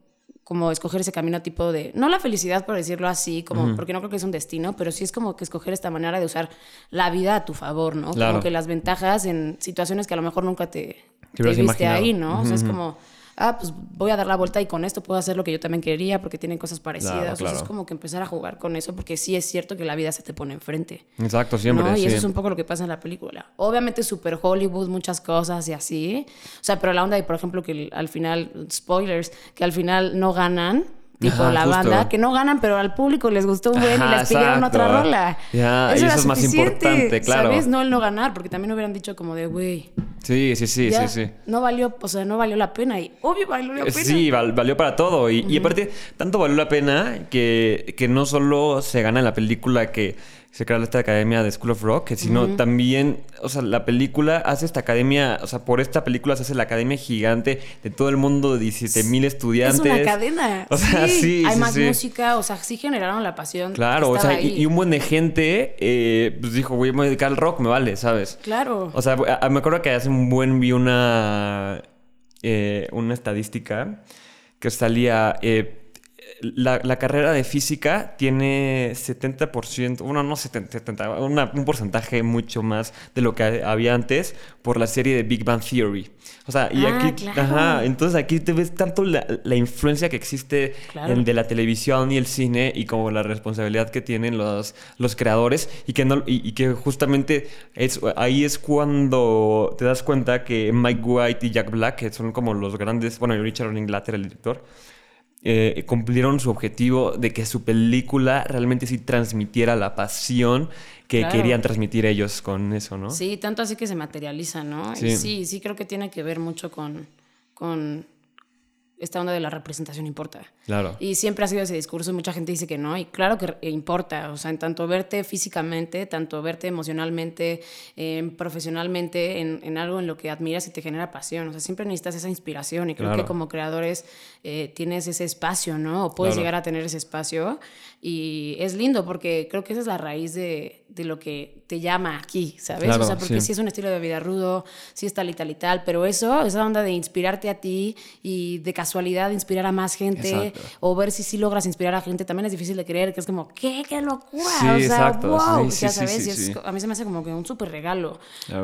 como escoger ese camino tipo de, no la felicidad por decirlo así, como, porque no creo que es un destino, pero sí es como que escoger esta manera de usar la vida a tu favor, ¿no? Claro. Como que las ventajas en situaciones que a lo mejor nunca te, te viste imaginado. ahí, ¿no? O sea, es como, ah, pues voy a dar la vuelta y con esto puedo hacer lo que yo también quería porque tienen cosas parecidas. Claro, O sea, claro. es como que empezar a jugar con eso porque sí es cierto que la vida se te pone enfrente. Exacto, siempre. ¿no? Y sí. eso es un poco lo que pasa en la película. Obviamente super Hollywood, muchas cosas y así. O sea, pero la onda de, por ejemplo, que al final, spoilers, que al final no ganan, tipo Ajá, la justo. banda, que no ganan, pero al público les gustó un buen y les pidieron otra rola. Ya, y era eso es más importante, claro. ¿Sabes? No el no ganar, porque también hubieran dicho como de, güey, Sí, sí, sí, sí, sí. No valió, o sea, no valió la pena. Y obvio valió la pena. Sí, valió para todo. Y, y, aparte, tanto valió la pena que, que no solo se gana en la película que se crea esta academia de School of Rock, sino también, o sea, la película hace esta academia, o sea, por esta película se hace la academia gigante de todo el mundo de 17 mil estudiantes. Es una cadena. O sea, sí. Hay más música, o sea, sí generaron la pasión. Claro, o sea, y, un buen de gente, eh, pues dijo, voy a dedicar al rock, me vale, ¿sabes? Claro. O sea, me acuerdo que hace un buen vi una, eh, una estadística que salía... Eh, la, la, carrera de física tiene 70%, bueno, no 70, un porcentaje mucho más de lo que había antes por la serie de Big Bang Theory. O sea, y ah, aquí, ajá, entonces aquí te ves tanto la, la influencia que existe en, de la televisión y el cine y como la responsabilidad que tienen los, los creadores y que, no, y, que justamente es, ahí es cuando te das cuenta que Mike White y Jack Black, que son como los grandes, bueno, y Richard Linklater, el director, eh, cumplieron su objetivo de que su película realmente sí transmitiera la pasión que querían transmitir ellos con eso, ¿no? Sí, tanto así que se materializa, ¿no? Sí, sí, sí creo que tiene que ver mucho con, con esta onda de la representación importa. Claro. Y siempre ha sido ese discurso y mucha gente dice que no, y claro que importa, o sea, en tanto verte físicamente, tanto verte emocionalmente, eh, profesionalmente, en, en, algo en lo que admiras y te genera pasión, o sea, siempre necesitas esa inspiración y creo que como creadores eh, tienes ese espacio, ¿no? O puedes llegar a tener ese espacio y es lindo porque creo que esa es la raíz de, de lo que te llama aquí, ¿sabes? o sea, porque sí. es un estilo de vida rudo, sí es tal y tal y tal, pero eso, esa onda de inspirarte a ti y de casualidad inspirar a más gente o ver si sí logras inspirar a gente, también es difícil de creer, que es como, ¿qué? ¡Qué locura! o sea, exacto. wow, ya sabes, a mí se me hace como que un súper regalo.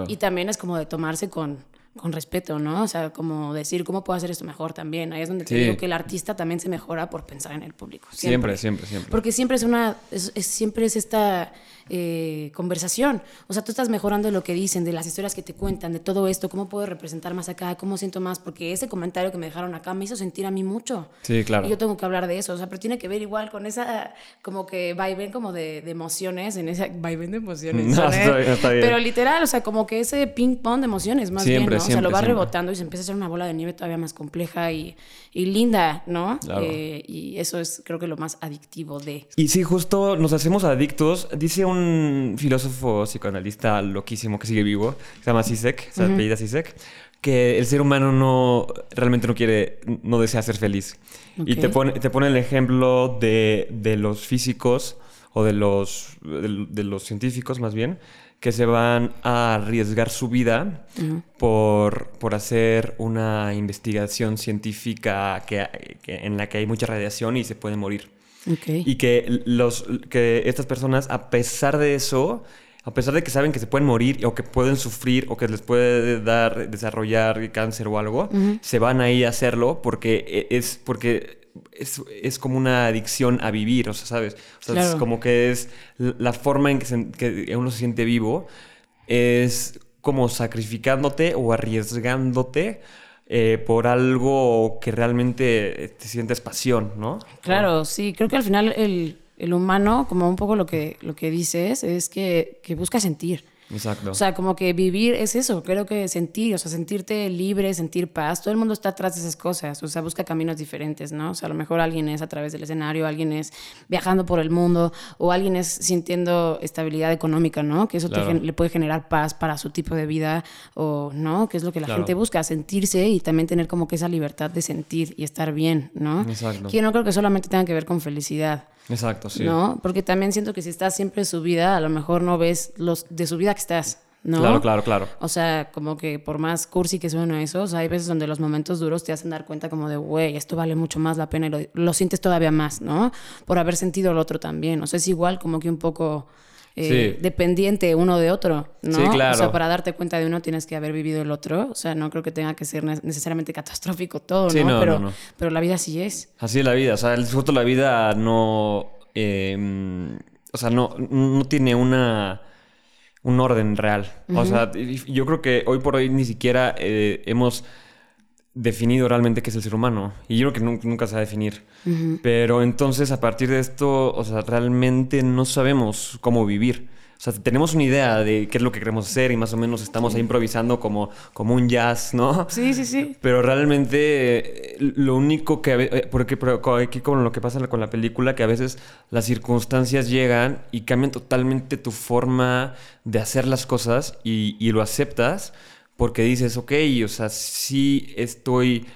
Y también es como de tomarse con con respeto, ¿no? O sea, como decir, ¿cómo puedo hacer esto mejor también? Ahí es donde te digo que el artista también se mejora por pensar en el público. Siempre, siempre, siempre. Porque siempre es una, es, siempre es esta eh, conversación. O sea, tú estás mejorando lo que dicen, de las historias que te cuentan, de todo esto, cómo puedo representar más acá, cómo siento más, porque ese comentario que me dejaron acá me hizo sentir a mí mucho. Sí, claro. Y yo tengo que hablar de eso, o sea, pero tiene que ver igual con esa, como que vaivén como de, de emociones, en esa vaivén de emociones. No, está bien, está bien. Pero literal, o sea, como que ese ping pong de emociones, más bien, ¿no? o sea, lo va rebotando y se empieza a hacer una bola de nieve todavía más compleja y, y linda, ¿no? Eh, y eso es, creo que lo más adictivo de. Y sí, justo nos hacemos adictos. Dice un filósofo filósofo psicoanalista loquísimo que sigue vivo, se llama Sisek, se apellida Sisek, que el ser humano no realmente no quiere, no desea ser feliz. Y te pone, te pone el ejemplo de, de los físicos o de los, de, los científicos más bien, que se van a arriesgar su vida por, por, hacer una investigación científica que, en la que hay mucha radiación y se pueden morir. Y que, los, que estas personas, a pesar de eso, a pesar de que saben que se pueden morir o que pueden sufrir o que les puede dar, desarrollar cáncer o algo, se van ahí a hacerlo porque e, es, porque es, es, como una adicción a vivir, o sea, ¿sabes? O sea, es como que es la forma en que, que uno se siente vivo, es como sacrificándote o arriesgándote eh, por algo que realmente te sientes pasión, ¿no? Claro, sí, creo que al final el, el humano, como un poco lo que, lo que dices, es que, que busca sentir. Exacto. O sea, como que vivir es eso, creo que sentir, o sea, sentirte libre, sentir paz. Todo el mundo está atrás de esas cosas, o sea, busca caminos diferentes, ¿no? O sea, a lo mejor alguien es a través del escenario, alguien es viajando por el mundo, o alguien es sintiendo estabilidad económica, ¿no? Que eso le puede generar paz para su tipo de vida, o no, que es lo que la gente busca, sentirse y también tener como que esa libertad de sentir y estar bien, ¿no? Exacto. Que yo no creo que solamente tenga que ver con felicidad. Exacto, sí. ¿No? Porque también siento que si estás siempre en su vida, a lo mejor no ves los de su vida que estás. ¿no? Claro, claro, claro. O sea, como que por más cursi que suene eso, o sea, hay veces donde los momentos duros te hacen dar cuenta como de, güey, esto vale mucho más la pena y lo, sientes todavía más, ¿no? Por haber sentido el otro también. O sea, es igual como que un poco eh, dependiente uno de otro, ¿no? Sí, claro. O sea, para darte cuenta de uno tienes que haber vivido el otro. O sea, no creo que tenga que ser necesariamente catastrófico todo, ¿no? pero, pero la vida sí es. Así es la vida. O sea, el justo la vida no. Em, o sea, no, no tiene una un orden real. O sea, yo creo que hoy por hoy ni siquiera eh, hemos definido realmente qué es el ser humano. Y yo creo que nunca se va a definir. Pero entonces, a partir de esto, o sea, realmente no sabemos cómo vivir. o sea, tenemos una idea de qué es lo que queremos hacer y más o menos estamos ahí improvisando como, como un jazz, ¿no? Sí, sí, sí. Pero realmente lo único que... Eh, porque aquí con lo que pasa con la película, que a veces las circunstancias llegan y cambian totalmente tu forma de hacer las cosas y, lo aceptas porque dices, ok, o sea, sí estoy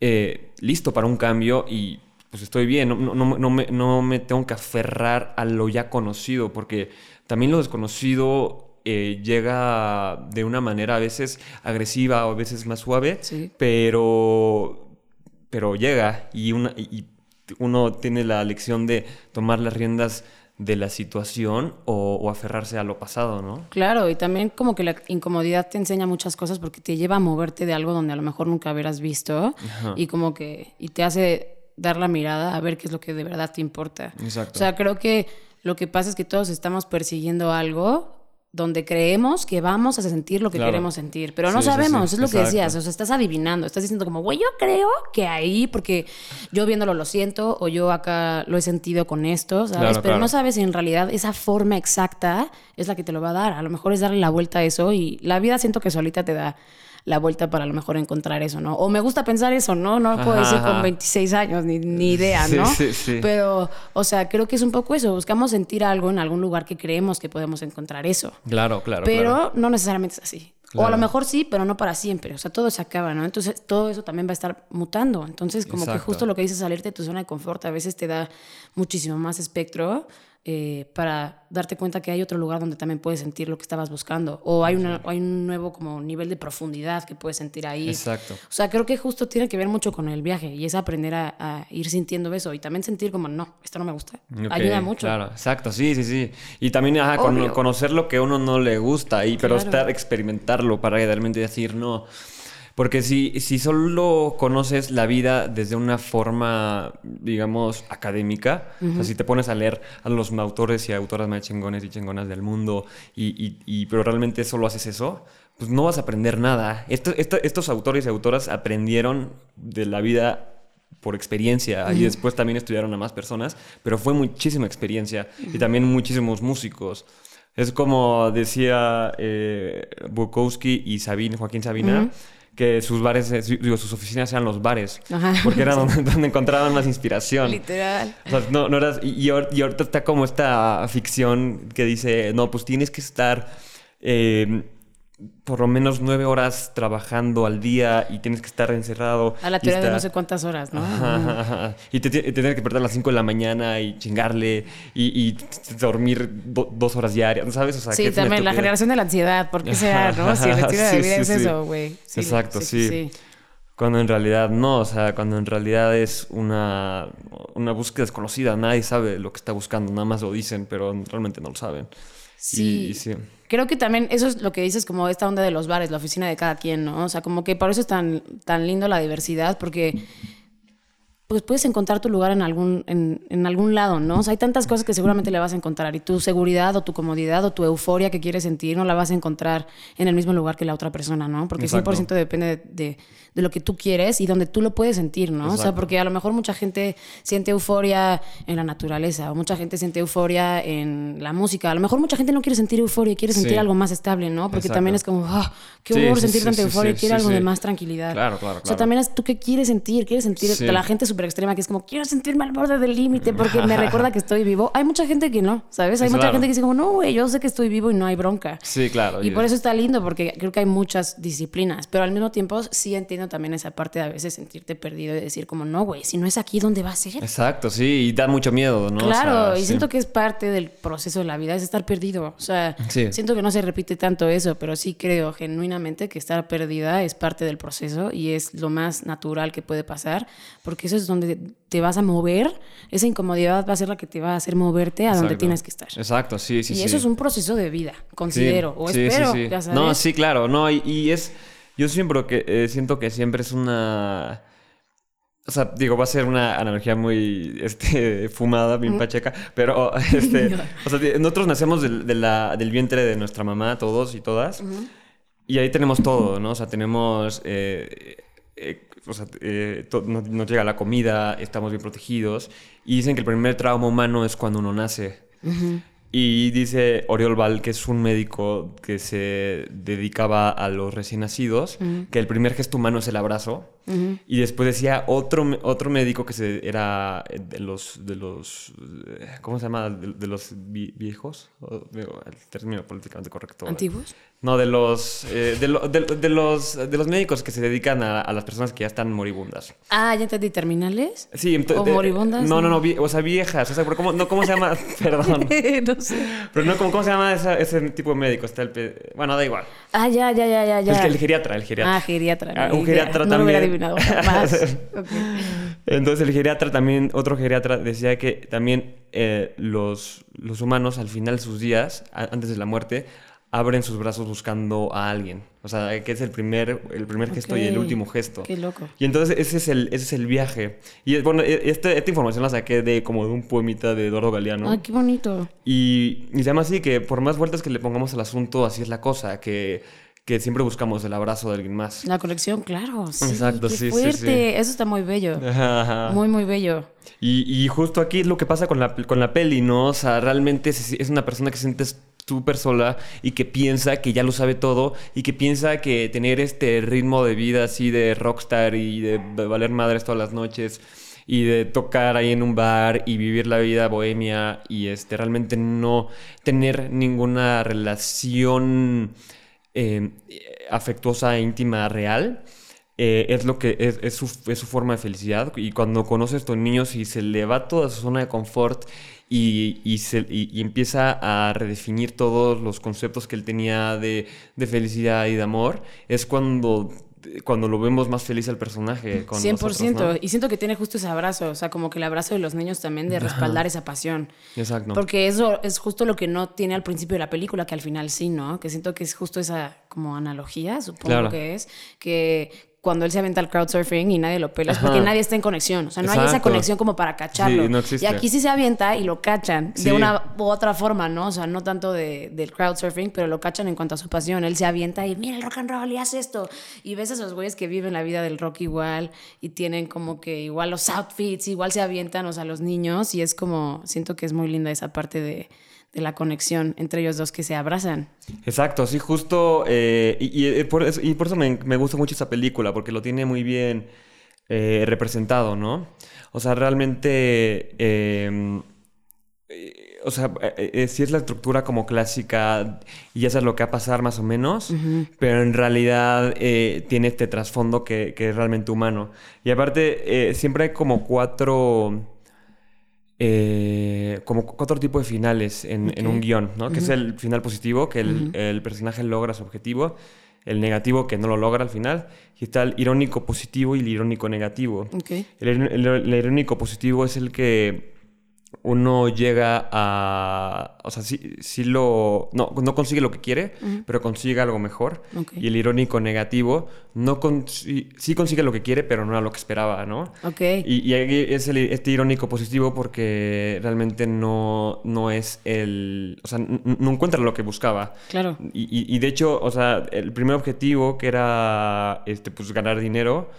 eh, listo para un cambio y pues estoy bien, no, no, me, no me tengo que aferrar a lo ya conocido porque también lo desconocido eh, llega de una manera a veces agresiva o a veces más suave, pero, pero llega y, una, y uno tiene la lección de tomar las riendas de la situación o, aferrarse a lo pasado, ¿no? Claro, y también como que la incomodidad te enseña muchas cosas porque te lleva a moverte de algo donde a lo mejor nunca hubieras visto y como que y te hace dar la mirada a ver qué es lo que de verdad te importa. Exacto. O sea, creo que lo que pasa es que todos estamos persiguiendo algo donde creemos que vamos a sentir lo que queremos sentir, pero no sabemos, es lo que decías, o sea, estás adivinando, estás diciendo como, güey, yo creo que ahí, porque yo viéndolo lo siento, o yo acá lo he sentido con esto, ¿sabes? pero no sabes si en realidad esa forma exacta es la que te lo va a dar, a lo mejor es darle la vuelta a eso y la vida siento que solita te da la vuelta para a lo mejor encontrar eso, ¿no? O me gusta pensar eso, ¿no? No lo puedo decir con 26 años, ni, ni idea, ¿no? Sí, sí, Pero, o sea, creo que es un poco eso. Buscamos sentir algo en algún lugar que creemos que podemos encontrar eso. Claro, claro. Pero no necesariamente es así. O a lo mejor sí, pero no para siempre. O sea, todo se acaba, ¿no? Entonces, todo eso también va a estar mutando. Entonces, como que justo lo que dices, salirte de tu zona de confort, a veces te da muchísimo más espectro eh, para darte cuenta que hay otro lugar donde también puedes sentir lo que estabas buscando. O hay, una, hay un nuevo como nivel de profundidad que puedes sentir ahí. Exacto. O sea, creo que justo tiene que ver mucho con el viaje y es aprender a, ir sintiendo eso y también sentir como, no, esto no me gusta. Ayuda mucho. Claro, exacto, sí, sí, sí. Y también conocer lo que a uno no le gusta, y, pero estar, experimentarlo para realmente decir, no porque si, si solo conoces la vida desde una forma, digamos, académica, o sea, si te pones a leer a los autores y autoras más chingones y chingonas del mundo, y, y, pero realmente solo haces eso, pues no vas a aprender nada. estos autores y autoras aprendieron de la vida por experiencia y después también estudiaron a más personas, pero fue muchísima experiencia y también muchísimos músicos. Es como decía eh, Bukowski y Sabine, Joaquín Sabina, que sus bares, eh, digo, sus oficinas eran los bares, porque era donde, encontraban más inspiración. Literal. O sea, no, no eras, y, y, ahorita está como esta ficción que dice, no, pues tienes que estar eh, por lo menos nueve horas trabajando al día y tienes que estar encerrado. A la teoría de no sé cuántas horas, ¿no? Y te, tienes que despertar a las cinco de la mañana y chingarle y, dormir dos horas diarias, ¿sabes? sí, también la generación de la ansiedad, porque sea, ¿no? Si el estilo de vida es eso, güey. Exacto, sí. Cuando en realidad no, o sea, cuando en realidad es una, una búsqueda desconocida, nadie sabe lo que está buscando, nada más lo dicen, pero realmente no lo saben. Sí. sí. Creo que también eso es lo que dices, como esta onda de los bares, la oficina de cada quien, ¿no? O sea, como que por eso es tan, tan lindo la diversidad, porque pues puedes encontrar tu lugar en algún, en, en, algún lado, ¿no? O sea, hay tantas cosas que seguramente le vas a encontrar y tu seguridad o tu comodidad o tu euforia que quieres sentir no la vas a encontrar en el mismo lugar que la otra persona, ¿no? Porque 100% depende de, de, lo que tú quieres y donde tú lo puedes sentir, ¿no? O sea, porque a lo mejor mucha gente siente euforia en la naturaleza o mucha gente siente euforia en la música. A lo mejor mucha gente no quiere sentir euforia, quiere sentir algo más estable, ¿no? Porque también es como, ah, qué horror sentir tanta euforia, quiere algo de más tranquilidad. Claro, claro, claro. O sea, también es tú qué quieres sentir, quieres sentir la gente súper extrema que es como, quiero sentirme al borde del límite porque me recuerda que estoy vivo. Hay mucha gente que no, ¿sabes? Hay mucha gente que dice como, no, güey, yo sé que estoy vivo y no hay bronca. Sí, claro. Y por eso está lindo porque creo que hay muchas disciplinas, pero al mismo tiempo sí entiendo también esa parte de a veces sentirte perdido y decir como, no, güey, si no es aquí, ¿dónde va a ser? Exacto, sí, y da mucho miedo, ¿no? Claro, y siento que es parte del proceso de la vida, es estar perdido. O sea, siento que no se repite tanto eso, pero sí creo genuinamente que estar perdida es parte del proceso y es lo más natural que puede pasar, porque eso es donde te vas a mover, esa incomodidad va a ser la que te va a hacer moverte a donde tienes que estar. Exacto, sí, sí. Y eso es un proceso de vida, considero, o espero, ya sabes. No, sí, claro, no, y, es, yo siempre que eh, siento que siempre es una... O sea, digo, va a ser una analogía muy este, fumada, bien pacheca, pero este, o sea, nosotros nacemos del, del vientre de nuestra mamá, todos y todas, y ahí tenemos todo, ¿no? O sea, tenemos eh, eh, o sea, eh, nos, llega la comida, estamos bien protegidos. Y dicen que el primer trauma humano es cuando uno nace. Y dice Oriol Val, que es un médico que se dedicaba a los recién nacidos, que el primer gesto humano es el abrazo. Y después decía otro, otro médico que se, era de los, de los, ¿cómo se llama? De, los viejos, el término políticamente correcto. ¿Antiguos? No, de los, eh, de, los, de los médicos que se dedican a, las personas que ya están moribundas. Ah, ¿ya entendí? ¿Terminales? Sí. ¿O moribundas? No, no, no, o sea, viejas. O sea, ¿cómo, no, ¿cómo se llama? Perdón. no sé. Pero no, ¿cómo, se llama ese tipo de médico? Está el, bueno, da igual. Ah, ya, ya, ya, ya. ya. El, el geriatra, el geriatra. Ah, geriatra. Ah, un geriatra también. No lo hubiera adivinado más. Entonces el geriatra también, otro geriatra decía que también eh, los, los humanos al final de sus días, antes de la muerte, abren sus brazos buscando a alguien. O sea, que es el primer, el primer gesto y el último gesto. Qué loco. Y entonces ese es el, ese es el viaje. Y bueno, e, este, esta información la saqué de como de un poemita de Eduardo Galeano. Ay, qué bonito. Y, y se llama así que por más vueltas que le pongamos al asunto, así es la cosa, que que siempre buscamos el abrazo de alguien más. La conexión, claro. Sí, Exacto, qué sí, fuerte. sí, sí. Eso está muy bello. Muy, muy bello. Y, y, justo aquí es lo que pasa con la, con la peli, ¿no? O sea, realmente es, es una persona que sientes súper sola y que piensa que ya lo sabe todo y que piensa que tener este ritmo de vida así de rockstar y de, valer madres todas las noches y de tocar ahí en un bar y vivir la vida bohemia y este realmente no tener ninguna relación eh, afectuosa íntima real. Eh, es lo que es, su, es, su, forma de felicidad y cuando conoce a estos niños y se le va toda su zona de confort y, y, se, y, empieza a redefinir todos los conceptos que él tenía de, de felicidad y de amor, es cuando cuando lo vemos más feliz al personaje. Con 100%. Nosotros, ¿no? Y siento que tiene justo ese abrazo, o sea, como que el abrazo de los niños también de respaldar esa pasión. Exacto. Porque eso es justo lo que no tiene al principio de la película, que al final sí, ¿no? Que siento que es justo esa como analogía, supongo claro. que es, que cuando él se aventa al crowdsurfing y nadie lo pela, es porque nadie está en conexión. O sea, no Exacto. hay esa conexión como para cacharlo. Sí, no existe. y aquí sí se avienta y lo cachan Sí. de una u otra forma, ¿no? O sea, no tanto de, del crowdsurfing, pero lo cachan en cuanto a su pasión. Él se avienta y mira el rock and roll y hace esto. Y ves a esos güeyes que viven la vida del rock igual y tienen como que igual los outfits, igual se avientan, o sea, los niños. Y es como, siento que es muy linda esa parte de, de la conexión entre ellos dos que se abrazan. Exacto, sí, justo. eh, y, y por eso, y por eso me, me gusta mucho esa película, porque lo tiene muy bien eh, representado, ¿no? O sea, realmente. eh, eh, o sea, eh, eh, sí es la estructura como clásica y ya sabes lo que va a pasar más o menos, pero en realidad eh, tiene este trasfondo que, que es realmente humano. Y aparte, eh, siempre hay como cuatro. Eh, como cuatro tipos de finales en, un guion, ¿no? Que es el final positivo, que el, el personaje logra su objetivo, el negativo, que no lo logra al final, y está el irónico positivo y el irónico negativo. Ok. El, el- el irónico positivo es el que uno llega a... O sea, sí, sí lo... No, no consigue lo que quiere, pero consigue algo mejor. Ok. Y el irónico negativo no consi- sí consigue lo que quiere, pero no era lo que esperaba, ¿no? Ok. Y, y ahí es el, este irónico positivo porque realmente no, no es el... O sea, no encuentra lo que buscaba. Claro. Y, y- y de hecho, o sea, el primer objetivo que era este, pues, ganar dinero,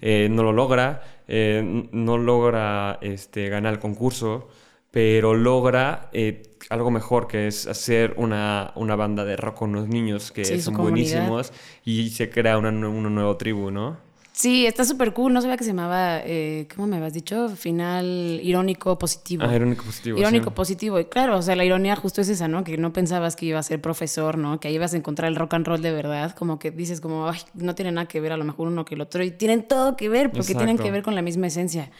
eh, no lo logra, eh, no logra este, ganar el concurso, pero logra eh, algo mejor, que es hacer una, una banda de rock con los niños que Sí, son buenísimos y se crea una, una nueva tribu, ¿no? Sí, está súper cool. No sabía que se llamaba, eh, ¿cómo me habías dicho? Final irónico positivo. Ah, irónico positivo. Irónico sí. positivo. Y claro, o sea, la ironía justo es esa, ¿no? Que no pensabas que iba a ser profesor, ¿no? Que ahí ibas a encontrar el rock and roll de verdad. Como que dices como, ay, no tiene nada que ver a lo mejor uno que el otro. Y tienen todo que ver porque tienen Exacto. que ver con la misma esencia.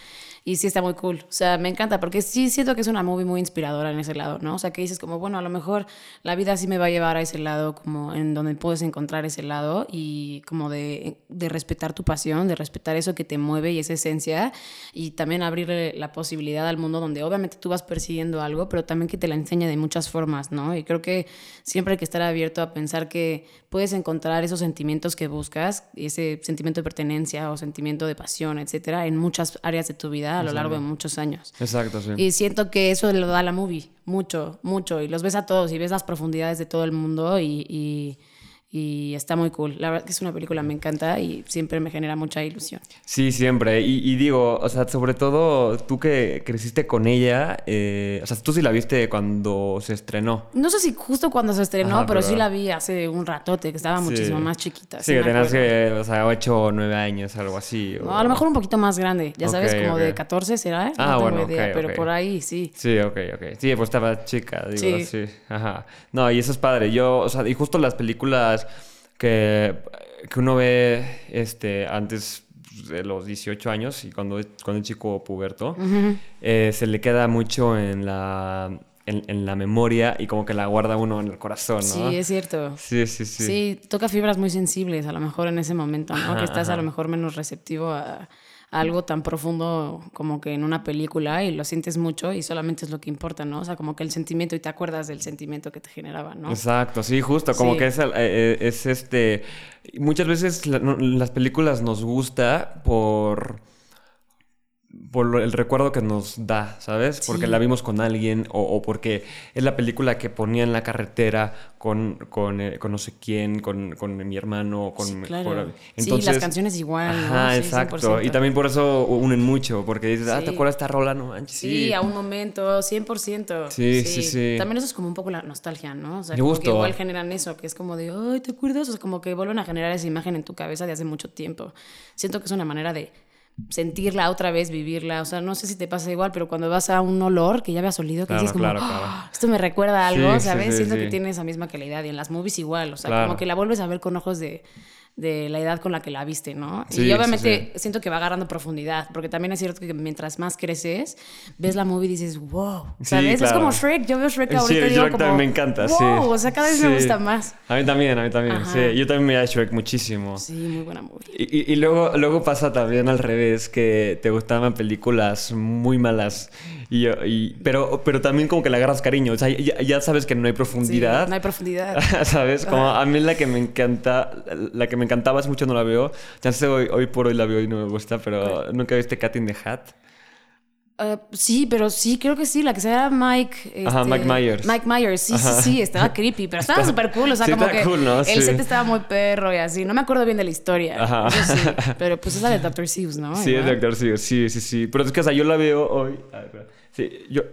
Y sí está muy cool. O sea, me encanta porque sí siento que es una movie muy inspiradora en ese lado, ¿no? O sea, que dices como, bueno, a lo mejor la vida sí me va a llevar a ese lado, como en donde puedes encontrar ese lado y como de, de respetar tu pasión, de respetar eso que te mueve y esa esencia y también abrirle la posibilidad al mundo donde obviamente tú vas persiguiendo algo, pero también que te la enseña de muchas formas, ¿no? Y creo que siempre hay que estar abierto a pensar que puedes encontrar esos sentimientos que buscas, ese sentimiento de pertenencia o sentimiento de pasión, etcétera, en muchas áreas de tu vida a lo largo de muchos años. Exacto, sí. Y siento que eso lo da la movie, mucho, mucho. Y los ves a todos y ves las profundidades de todo el mundo y, y, y está muy cool. La verdad que es una película, me encanta y siempre me genera mucha ilusión. Sí, siempre. Y, digo, o sea, sobre todo tú que creciste con ella, eh, o sea, tú sí la viste cuando se estrenó. No sé si justo cuando se estrenó, pero, sí la vi hace un ratote, que estaba muchísimo más chiquita. Sí, que tenías que, o sea, 8 o 9 años, algo así. a lo mejor un poquito más grande, ya sabes, como de 14 será. Ah, no bueno, idea, pero por ahí sí. Sí, ok, ok. Sí, pues estaba chica, digo, sí. sí. Ajá. No, y eso es padre. Yo, o sea, y justo las películas que, que uno ve este, antes de los 18 años y cuando, cuando es chico puberto, eh, se le queda mucho en la, en, la memoria y como que la guarda uno en el corazón, ¿no? Sí, es cierto. Sí, sí, sí. Sí, toca fibras muy sensibles a lo mejor en ese momento, ¿no? que estás a lo mejor menos receptivo a algo tan profundo como que en una película y lo sientes mucho y solamente es lo que importa, ¿no? O sea, como que el sentimiento y te acuerdas del sentimiento que te generaba, ¿no? Exacto, sí, justo, como que es, eh, eh, es, este... Muchas veces las películas nos gusta por por el recuerdo que nos da, ¿sabes? Porque la vimos con alguien o, porque es la película que ponía en la carretera con, con, eh, con no sé quién, con, con, mi hermano, con... Sí, claro. Entonces, sí, las canciones igual, Ajá, exacto. Y también por eso unen mucho, porque dices, ah, ¿te acuerdas esta rola? No manches, sí. a un momento, 100%. Sí, sí, sí, También eso es como un poco la nostalgia, ¿no? O sea, como que igual generan eso, que es como de, ay, ¿te acuerdas? O sea, como que vuelven a generar esa imagen en tu cabeza de hace mucho tiempo. Siento que es una manera de sentirla otra vez, vivirla. O sea, no sé si te pasa igual, pero cuando vas a un olor que ya habías olido, que dices como, ah, esto me recuerda a algo, ¿sabes? Siento que tiene esa misma calidad. Y en las movies igual, o sea, como que la vuelves a ver con ojos de de la edad con la que la viste, ¿no? y obviamente siento que va agarrando profundidad, porque también es cierto que mientras más creces, ves la movie y dices, wow, ¿sabes? Es como Shrek, yo veo Shrek ahorita y digo como, también me encanta, wow, sí. o sea, cada vez me gusta más. A mí también, a mí también, sí. Yo también me da Shrek muchísimo. Sí, muy buena movie. Y, y, luego, luego pasa también al revés, que te gustaban películas muy malas y, y, pero, pero también como que le agarras cariño. O sea, ya, sabes que no hay profundidad. no hay profundidad. ¿Sabes? Como a mí la que me encanta, la que me encantaba hace mucho no la veo. Ya sé, hoy, hoy por hoy la veo y no me gusta, pero nunca viste Cat in the Hat. Uh, sí, pero sí, creo que sí, la que se llama Mike. Ajá, Mike este, Myers. Mike Myers, sí, sí, sí, estaba creepy, pero estaba súper cool, o sea, como que cool, ¿no? el set estaba muy perro y así. No me acuerdo bien de la historia. Ajá. sí, pero pues esa de Dr. Seuss, ¿no? Sí, es de Dr. Seuss, sí, sí, sí. Pero es que, o sea, yo la veo hoy. A ver, sí, yo.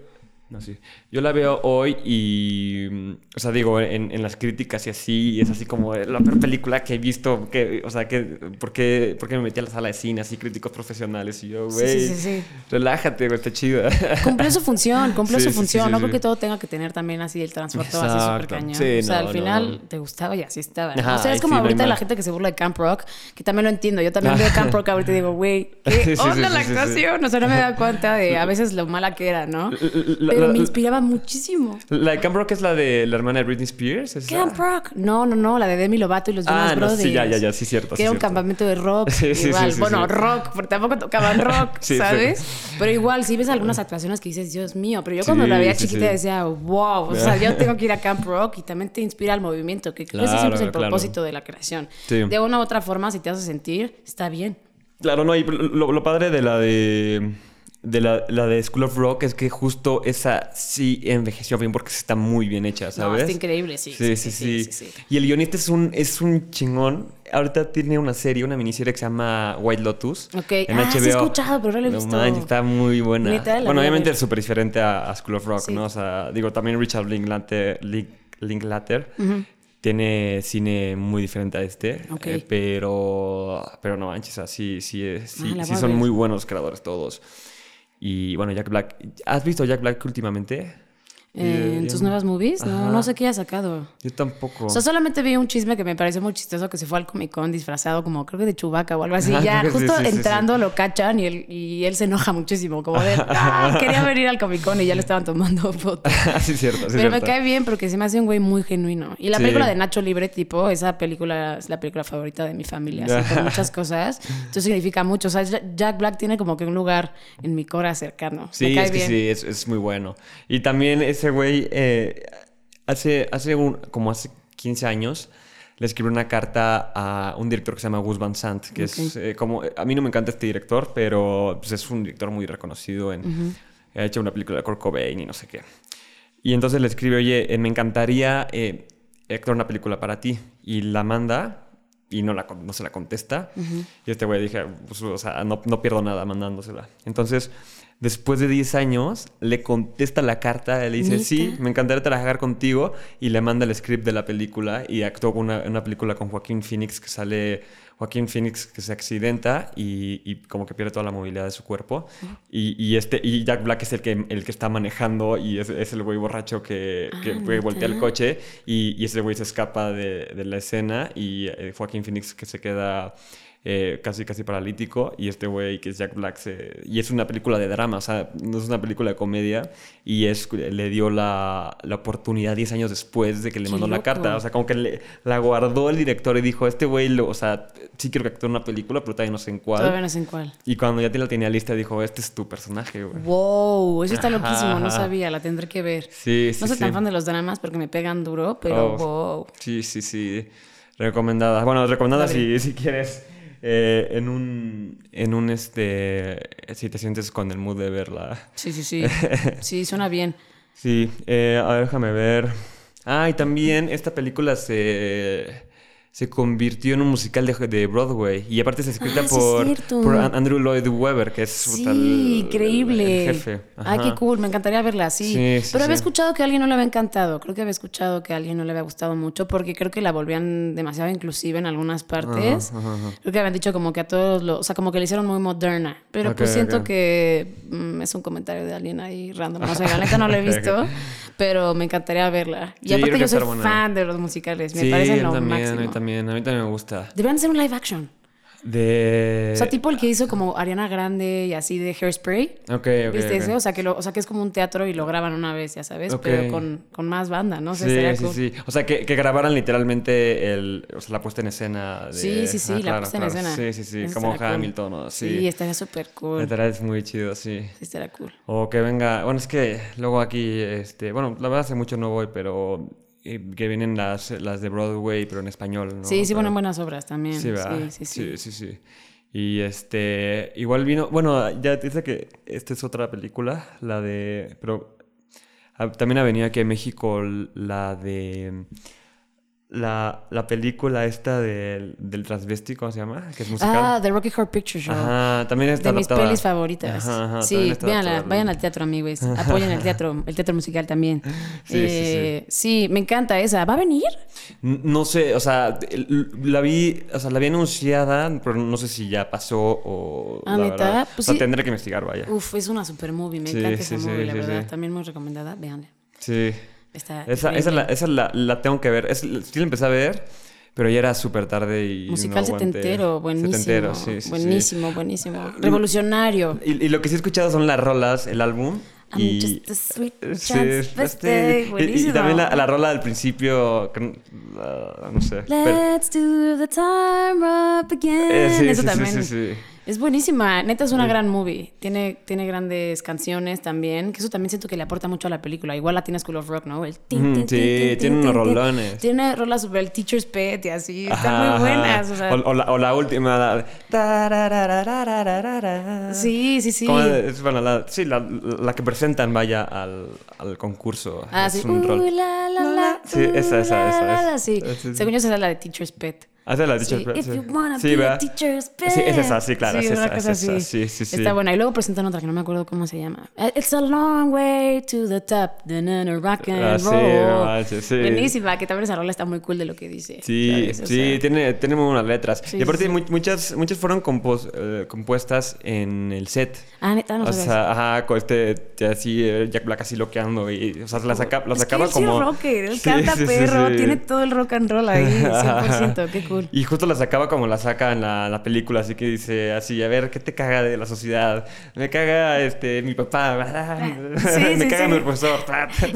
No, sí. Yo la veo hoy y, mm, o sea, digo, en, en, las críticas y así, es así como la peor película que he visto, que, o sea, que, ¿por qué, ¿por qué me metí a la sala de cine, así, críticos profesionales? Y yo, güey, sí, sí, sí, relájate, güey, está chida. Cumplió su función, cumplió su función. no creo que todo tenga que tener también así el transporte así súper cañón. o sea, al final te gustaba y así estaba. o sea, es como ahorita la gente que se burla de Camp Rock, que también lo entiendo. Yo también veo Camp Rock ahorita y digo, güey, ¿qué onda la actuación? O sea, no me da cuenta de a veces lo mala que era, ¿no? Pero me inspiraba muchísimo. La de Camp Rock es la de la hermana de Britney Spears. ¿es Camp Rock. No, no, no, la de Demi Lovato y los Jonas ah, Brothers. sí, ya, ya, ya, sí, cierto. Que era un campamento de rock. Sí, igual. Sí, bueno, rock, porque tampoco tocaban rock, ¿sabes? Pero igual, si ves algunas actuaciones que dices, Dios mío, pero yo cuando la veía chiquita decía, wow, o sea, yo tengo que ir a Camp Rock y también te inspira el movimiento, que que ese siempre es el propósito de la creación. De una u otra forma, si te hace sentir, está bien. Claro, no, y lo padre de la de de la, la, de School of Rock es que justo esa sí envejeció bien porque está muy bien hecha, ¿sabes? No, increíble, sí sí sí, sí Y el guionista es un, es un chingón. Ahorita tiene una serie, una miniserie que se llama White Lotus. Ok. En ah, HBO. Sí he escuchado, pero no lo he visto. está muy buena. Bueno, obviamente es súper diferente a, School of Rock, ¿no? O sea, digo, también Richard Linklater, Linklater tiene cine muy diferente a este. Ok. Eh, pero, pero no manches, sí, sí, sí, ah, sí son muy buenos creadores todos. Y bueno, Jack Black. ¿Has visto Jack Black últimamente? Eh, ¿En tus nuevas movies? No, no sé qué ha sacado. Yo tampoco. O sea, solamente vi un chisme que me pareció muy chistoso que se fue al Comic Con disfrazado como creo que de Chubaca o algo así. ya justo entrando lo cachan y él, y él se enoja muchísimo, como de, ah, quería venir al Comic Con y ya le estaban tomando fotos. sí, cierto. Pero me cae bien porque se me hace un güey muy genuino. Y la película de Nacho Libre, tipo, esa película es la película favorita de mi familia, así, con muchas cosas. Entonces significa mucho. O sea, Jack Black tiene como que un lugar en mi cora cercano. Sí, es que sí, es, es muy bueno. Y también ese güey, eh, hace, hace un, como hace 15 años, le escribió una carta a un director que se llama Gus Van Sant, que es eh, como, a mí no me encanta este director, pero pues, es un director muy reconocido en, ha hecho una película de Kurt Cobain y no sé qué. Y entonces le escribe, oye, eh, me encantaría actuar una película para ti. y la manda y no, la, no se la contesta. Y este güey dije, pues, o sea, no, no pierdo nada mandándosela. Entonces después de 10 años, le contesta la carta, le dice, sí, me encantaría trabajar contigo, y le manda el script de la película, y actuó una, una película con Joaquín Phoenix que sale, Joaquín Phoenix que se accidenta y, como que pierde toda la movilidad de su cuerpo, y, este, y Jack Black es el que, el que está manejando, y es, el güey borracho que, que ah, voltea el coche, y, ese güey se escapa de, de la escena, y eh, Joaquín Phoenix que se queda eh, casi casi paralítico y este güey que es Jack Black se, y es una película de drama, o sea, no es una película de comedia y es le dio la, la oportunidad 10 años después de que le mandó la carta, o sea, como que le, la guardó el director y dijo, este güey, o sea, sí quiero que actúe en una película, pero todavía no sé en cuál. Todavía no sé en cuál. Y cuando ya te la tenía lista dijo, este es tu personaje, güey. Wow, eso está loquísimo, no sabía, la tendré que ver. Sí, sí, No soy tan fan de los dramas porque me pegan duro, pero oh, wow. Sí, sí, sí. Recomendada. Bueno, recomendada si, si quieres eh, en un, en un, este, si te sientes con el mood de verla. Sí, sí, sí. sí, suena bien. Sí, eh, a ver, déjame ver. Ah, y también esta película se se convirtió en un musical de, Broadway. Y aparte es escrita ah, por, por, Andrew Lloyd Webber, que es sí, increíble. jefe. Ay, qué cool, me encantaría verla, sí. Pero había escuchado que a alguien no le había encantado. Creo que había escuchado que a alguien no le había gustado mucho porque creo que la volvían demasiado inclusiva en algunas partes. creo que habían dicho como que a todos lo, o sea, como que le hicieron muy moderna. Pero pues siento que mm, es un comentario de alguien ahí random. No sé, la neta no lo he visto, pero me encantaría verla. Y aparte yo soy fan de los musicales, me parecen lo máximo a mí también me gusta. Deberían ser un live action. De... O sea, tipo el que hizo como Ariana Grande y así de Hairspray. Ok, ok. O sea, que lo, o sea, que es como un teatro y lo graban una vez, ya sabes, pero con, con, más banda, ¿no? sí, sí, sí. O sea, que, que, grabaran literalmente el, o sea, la puesta en escena. De... Sí, sí, sí, ah, la puesta en escena. Sí, sí, sí, como Hamilton o Sí, sí estaría súper cool. Estaría es muy chido, sí. Sí, estaría cool. O que venga, bueno, es que luego aquí, este, bueno, la verdad hace mucho no voy, pero que vienen las, las de Broadway, pero en español. ¿no? Sí, sí, bueno, buenas obras también. Sí, Sí, sí, sí. sí, Y este, igual vino, bueno, ya dice que esta es otra película, la de, pero ah, también ha venido aquí a México la de la, la película esta del, del transvesti, ¿cómo se llama? Que es musical. Ah, The Rocky Horror Picture Show. Ajá, también está De mis pelis favoritas. Ajá, sí, véanla, vayan al teatro, amigos. Apoyen el teatro, el teatro musical también. Sí, sí, sí. sí, me encanta esa. ¿Va a venir? No sé, o sea, la vi, o sea, la vi anunciada, pero no sé si ya pasó o... Ah, ¿neta? Pues o sea, tendré que investigar, vaya. Uf, es una super movie, me encanta esa movie, la verdad. También muy recomendada, véanla. Sí esa, esa, la, esa la, la, tengo que ver. Es, sí la empecé a ver, pero ya era súper tarde y. Musical setentero, buenísimo. Setentero, sí, sí, buenísimo, buenísimo. Revolucionario. Y, y, lo que sí he escuchado son las rolas, el álbum. y, just a sweet sí, y, también la, la, rola del principio, uh, no sé. Let's do the time up again. Eh, Eso también. sí, sí. Es buenísima, neta es una gran movie. Tiene, tiene grandes canciones también, que eso también siento que le aporta mucho a la película. Igual la tiene School of Rock, ¿no? El sí, tiene unos rolones. Tiene rolas sobre el Teacher's Pet y así. Están muy buenas. O, la, o, la, última. sí, sí, sí. bueno, la, sí, la, la, que presentan, vaya, al, al concurso. Ah, es sí. Un rol. sí, esa, esa, esa. esa, sí. Según yo, esa es la de Teacher's Pet. Ah, la teacher's sí. If you wanna sí, be a teacher's pet. Sí, es esa, sí, claro. Sí, es esa, cosa es esa. Sí, sí, sí. Está buena. Y luego presentan otra que no me acuerdo cómo se llama. It's a long way to the top, the rock and ah, roll. Sí, sí. Buenísima, que también esa rola está muy cool de lo que dice. Sí, sí, tiene, tiene muy buenas letras. y aparte, muchas, muchas fueron compos, eh, compuestas en el set. Ah, neta, no O sea, ajá, con este, así, eh, Jack Black así loqueando. Y, o sea, la, saca, la sacaba es que como. Es rocker, él canta perro, tiene todo el rock and roll ahí, 100%, qué cool. Y justo la sacaba como la saca en la, película, así que dice así, a ver, ¿qué te caga de la sociedad? Me caga este mi papá, me caga mi profesor.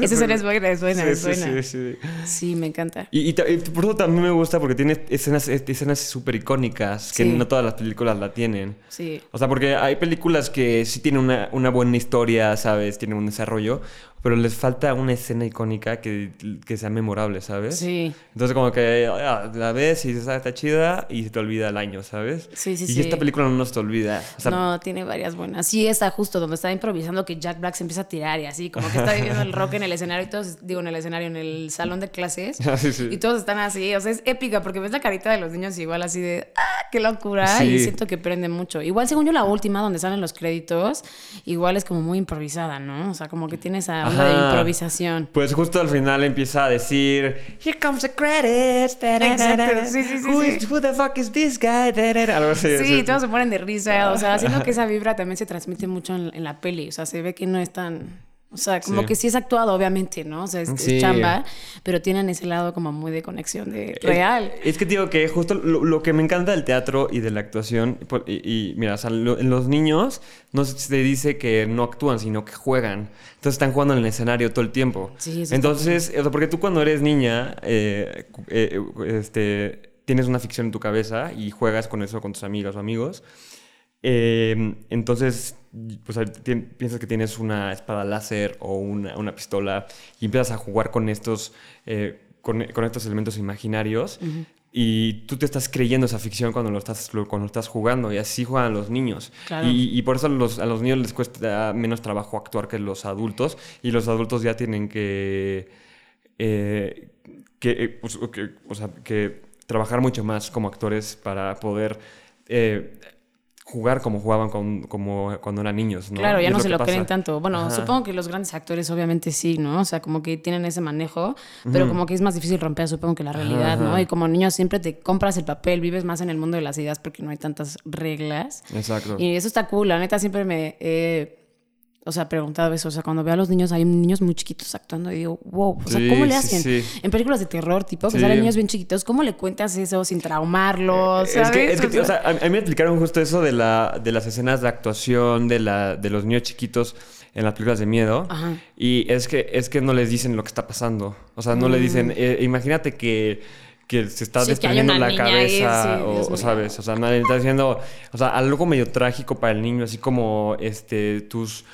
Esa escena es buena, es buena, es buena. Sí, sí, me encanta. Y, por eso también me gusta porque tiene escenas escenas súper icónicas que no todas las películas la tienen. Sí. O sea, porque hay películas que sí tienen una, una buena historia, ¿sabes? Tienen un desarrollo, pero les falta una escena icónica que, que sea memorable, ¿sabes? Sí. Entonces como que ah, la ves y dices, ah, está chida y se te olvida el año, ¿sabes? Sí, sí, y sí. esta película no se te olvida. O sea, no, tiene varias buenas. Sí, está justo donde está improvisando que Jack Black se empieza a tirar y así, como que está viviendo el rock en el escenario y todos, digo, en el escenario, en el salón de clases. Sí, sí. Y todos están así. O sea, es épica porque ves la carita de los niños igual así de, ¡ah, qué locura! Sí. Y siento que prende mucho. Igual, según yo, la última, donde salen los créditos, igual es como muy improvisada, ¿no? O sea, como que tiene esa onda de Ajá. improvisación. Pues justo al final empieza a decir Here comes the credits. Exacto, sí, sí, sí, Who, is- who the fuck is this guy? Algo así. Sí, todos se ponen de risa. O sea, siento que esa vibra también se transmite mucho en, en la peli. O sea, se ve que no es tan. O sea, como Sí. que sí es actuado, obviamente, ¿no? O sea, es, es Sí. chamba, pero tienen ese lado como muy de conexión de real. Es, es que digo que justo lo, lo que me encanta del teatro y de la actuación, y, y- mira, o sea, lo- en los niños no se dice que no actúan, sino que juegan. Entonces están jugando en el escenario todo el tiempo. Sí, eso Entonces, o sea, porque tú cuando eres niña, eh, eh, este, tienes una ficción en tu cabeza y juegas con eso con tus amigas o amigos. Eh, entonces, pues, piensas que tienes una espada láser o una, una pistola y empiezas a jugar con estos, eh, con, con estos elementos imaginarios y tú te estás creyendo esa ficción cuando lo estás, cuando lo estás jugando y así juegan los niños. Claro. Y, y por eso a los, a los niños les cuesta menos trabajo actuar que los adultos y los adultos ya tienen que... eh, que, eh, pues, que, o sea, que trabajar mucho más como actores para poder eh, jugar como jugaban con- como cuando eran niños, ¿no? Claro, ya no lo se lo creen tanto. Bueno, Ajá. supongo que los grandes actores obviamente sí, ¿no? O sea, como que tienen ese manejo, pero como que es más difícil romper, supongo que la realidad, ¿no? Y como niño siempre te compras el papel, vives más en el mundo de las ideas porque no hay tantas reglas. Exacto. Y eso está cool, la neta siempre me he, o sea, preguntado eso, o sea, cuando veo a los niños, hay niños muy chiquitos actuando y digo, wow, o sea, Sí, ¿cómo le hacen? sí. En películas de terror, tipo, que Sí. salen niños bien chiquitos, ¿cómo le cuentas eso sin traumarlos? Es que, es que, o sea, a, mí me explicaron justo eso de, la, de las escenas de actuación de, la, de los niños chiquitos en las películas de miedo. Ajá. Y es que, es que no les dicen lo que está pasando. O sea, no le dicen, eh, imagínate que, que se está Mm. Sí, desprendiendo la ahí, cabeza, sí, o, sabes, o sea, nadie está diciendo, o sea, algo medio trágico para el niño, así como este, tus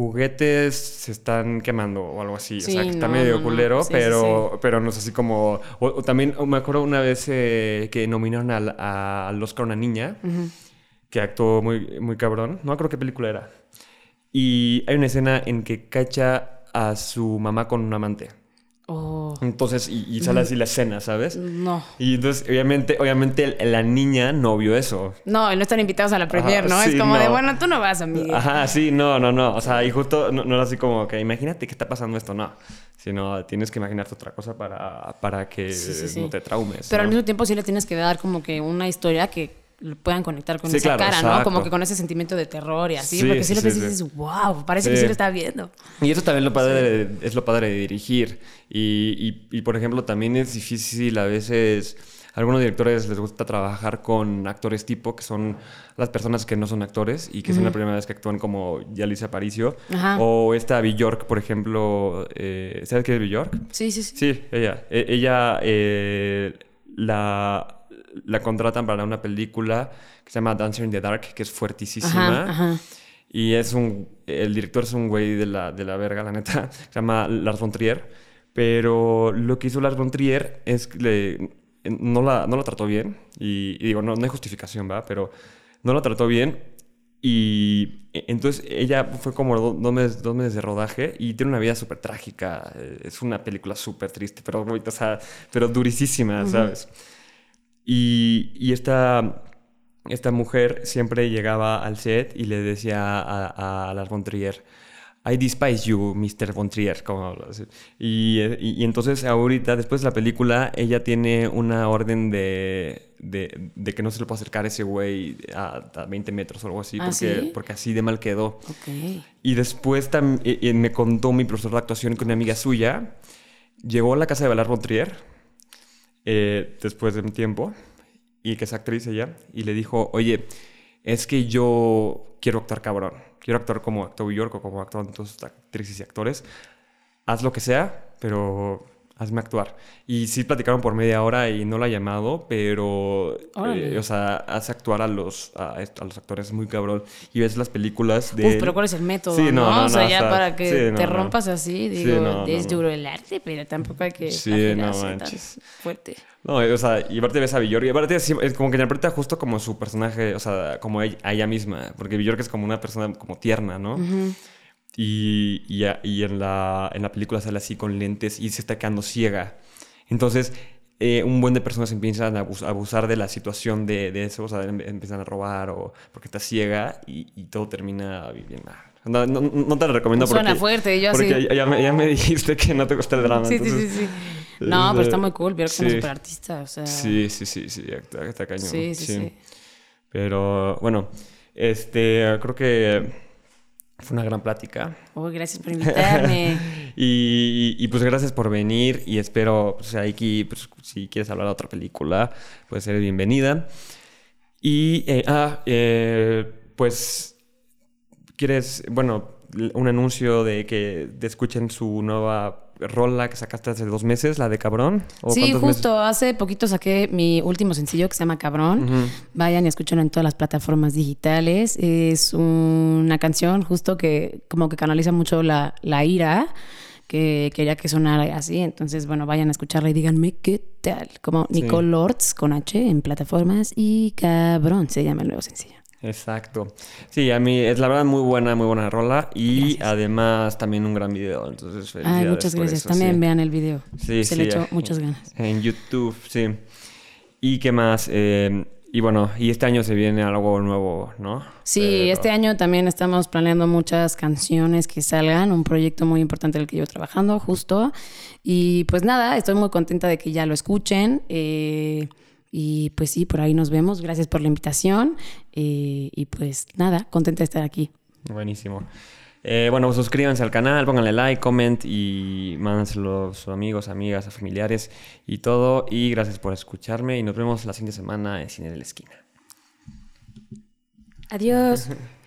juguetes se están quemando o algo así. Sí, o sea, que está no, medio no, no. culero, Sí, sí, pero, pero no es así como. O, o también o me acuerdo una vez eh, que nominaron al, a- al Oscar una niña que actuó muy, muy cabrón. No acuerdo qué película era. Y hay una escena en que cacha a su mamá con un amante. Oh, Entonces, y, y sale así la escena, ¿sabes? no. Y entonces, obviamente, obviamente la niña no vio eso. No, no están invitados a la premier, Ajá, ¿no? sí, es como de, no. bueno, tú no vas, amiga. Ajá, sí, no, no, no. O sea, y justo no, no era así como que imagínate que está pasando esto, no. Sino tienes que imaginarte otra cosa para, para que Sí, sí, sí. no te traumes. Pero al mismo tiempo sí le tienes que dar como que una historia que puedan conectar con Sí, esa claro, cara, ¿no? exacto. Como que con ese sentimiento de terror y así, Sí, porque sí, sí, lo ves y dices, wow, parece que Sí. lo está viendo. Y eso también lo padre de- es lo padre de dirigir. Y, y- y, por ejemplo, también es difícil a veces. A algunos directores les gusta trabajar con actores tipo, que son las personas que no son actores y que son la primera vez que actúan como Yalicia Aparicio. Ajá. O esta Bjork, por ejemplo. eh, ¿Sabes qué es Bjork? Sí, sí, sí. Sí, ella. E- ella eh, la, la contratan para una película que se llama Dancer in the Dark, que es fuertísima. Ajá, ajá. Y es un. El director es un güey de la, de la verga, la neta. Se llama Lars von Trier. Pero lo que hizo Lars von Trier es que le- no, la, no la trató bien. Y, y digo, no, no hay justificación, ¿va? Pero no la trató bien. Y e- entonces ella fue como do- dos meses, dos meses de rodaje y tiene una vida súper trágica. Eh, Es una película súper triste, pero, o sea, pero durísima, ¿sabes? Y, y esta, esta mujer siempre llegaba al set y le decía a, a Lars von Trier, I despise you, Mr. von Trier. Como y, eh, y, y entonces ahorita, después de la película, ella tiene una orden de, de, de que no se le puede acercar a ese güey a, a 20 metros o algo así, ¿Ah, porque, sí? porque así de mal quedó. Ok. Y después tam- eh, eh, me contó mi profesor de actuación que una amiga suya llegó a la casa de Valar Bontrier eh, después de un tiempo y que es actriz ella y le dijo, oye, es que yo quiero actuar cabrón, quiero actuar como actor York o como actúan todas actrices y actores, haz lo que sea, pero hazme actuar. Y sí platicaron por media hora y no la ha llamado, pero, eh, o sea, hace actuar a los, a, los actores muy cabrón. Y ves las películas de... Uf, pero ¿cuál es el método? Sí, no, no, o sea, ya para que te rompas así, digo, es duro el arte, pero tampoco hay que... Sí, no manches. fuerte. No, o sea, y aparte ves a Bjork, y aparte es como que interpreta justo como su personaje, o sea, como ella, ella misma, porque Bjork es como una persona como tierna, ¿no? Y, y, y, en, la, en la película sale así con lentes y se está quedando ciega. Entonces, eh, un buen de personas empiezan a abusar de la situación de, de, eso, o sea, em, empiezan a robar o porque está ciega y, y todo termina bien mal. No, no, no, te lo recomiendo porque... Suena fuerte, yo porque ya, me, ya, me, dijiste que no te gusta el drama. Sí, sí, sí, sí. No, pero está muy cool, ver como super artista, o sea... Sí, sí, sí, sí, está, cañón. Sí, sí, sí, Pero, bueno, este, creo que fue una gran plática. Oh, gracias por invitarme. y, y, pues gracias por venir y espero, pues aquí, pues, si quieres hablar de otra película, puedes ser bienvenida. Y, eh, ah, eh, pues, quieres, bueno, un anuncio de que escuchen su nueva rola que sacaste hace dos meses, la de Cabrón. sí, justo. Hace poquito saqué mi último sencillo que se llama Cabrón. Vayan y escúchenlo en todas las plataformas digitales. Es una canción justo que como que canaliza mucho la, la ira que quería que sonara así. Entonces, bueno, vayan a escucharla y díganme qué tal. Como Nicole Lords con H en plataformas y Cabrón se llama el nuevo sencillo. Exacto. Sí, a mí es la verdad muy buena, muy buena rola y además también un gran video. Entonces, felicidades. Ay, muchas gracias. también vean el video. Sí, Se le echó muchas ganas. En YouTube, sí. ¿Y qué más? Eh, y bueno, y este año se viene algo nuevo, ¿no? Sí, este año también estamos planeando muchas canciones que salgan, un proyecto muy importante en el que yo trabajando, justo. Y pues nada, estoy muy contenta de que ya lo escuchen. Eh, y pues sí, por ahí nos vemos. Gracias por la invitación. Eh, y pues nada, contenta de estar aquí. Buenísimo. Eh, bueno, suscríbanse al canal, pónganle like, comment y mándenselo a sus amigos, amigas, a familiares y todo. Y gracias por escucharme y nos vemos la siguiente semana en Cine de la Esquina. Adiós.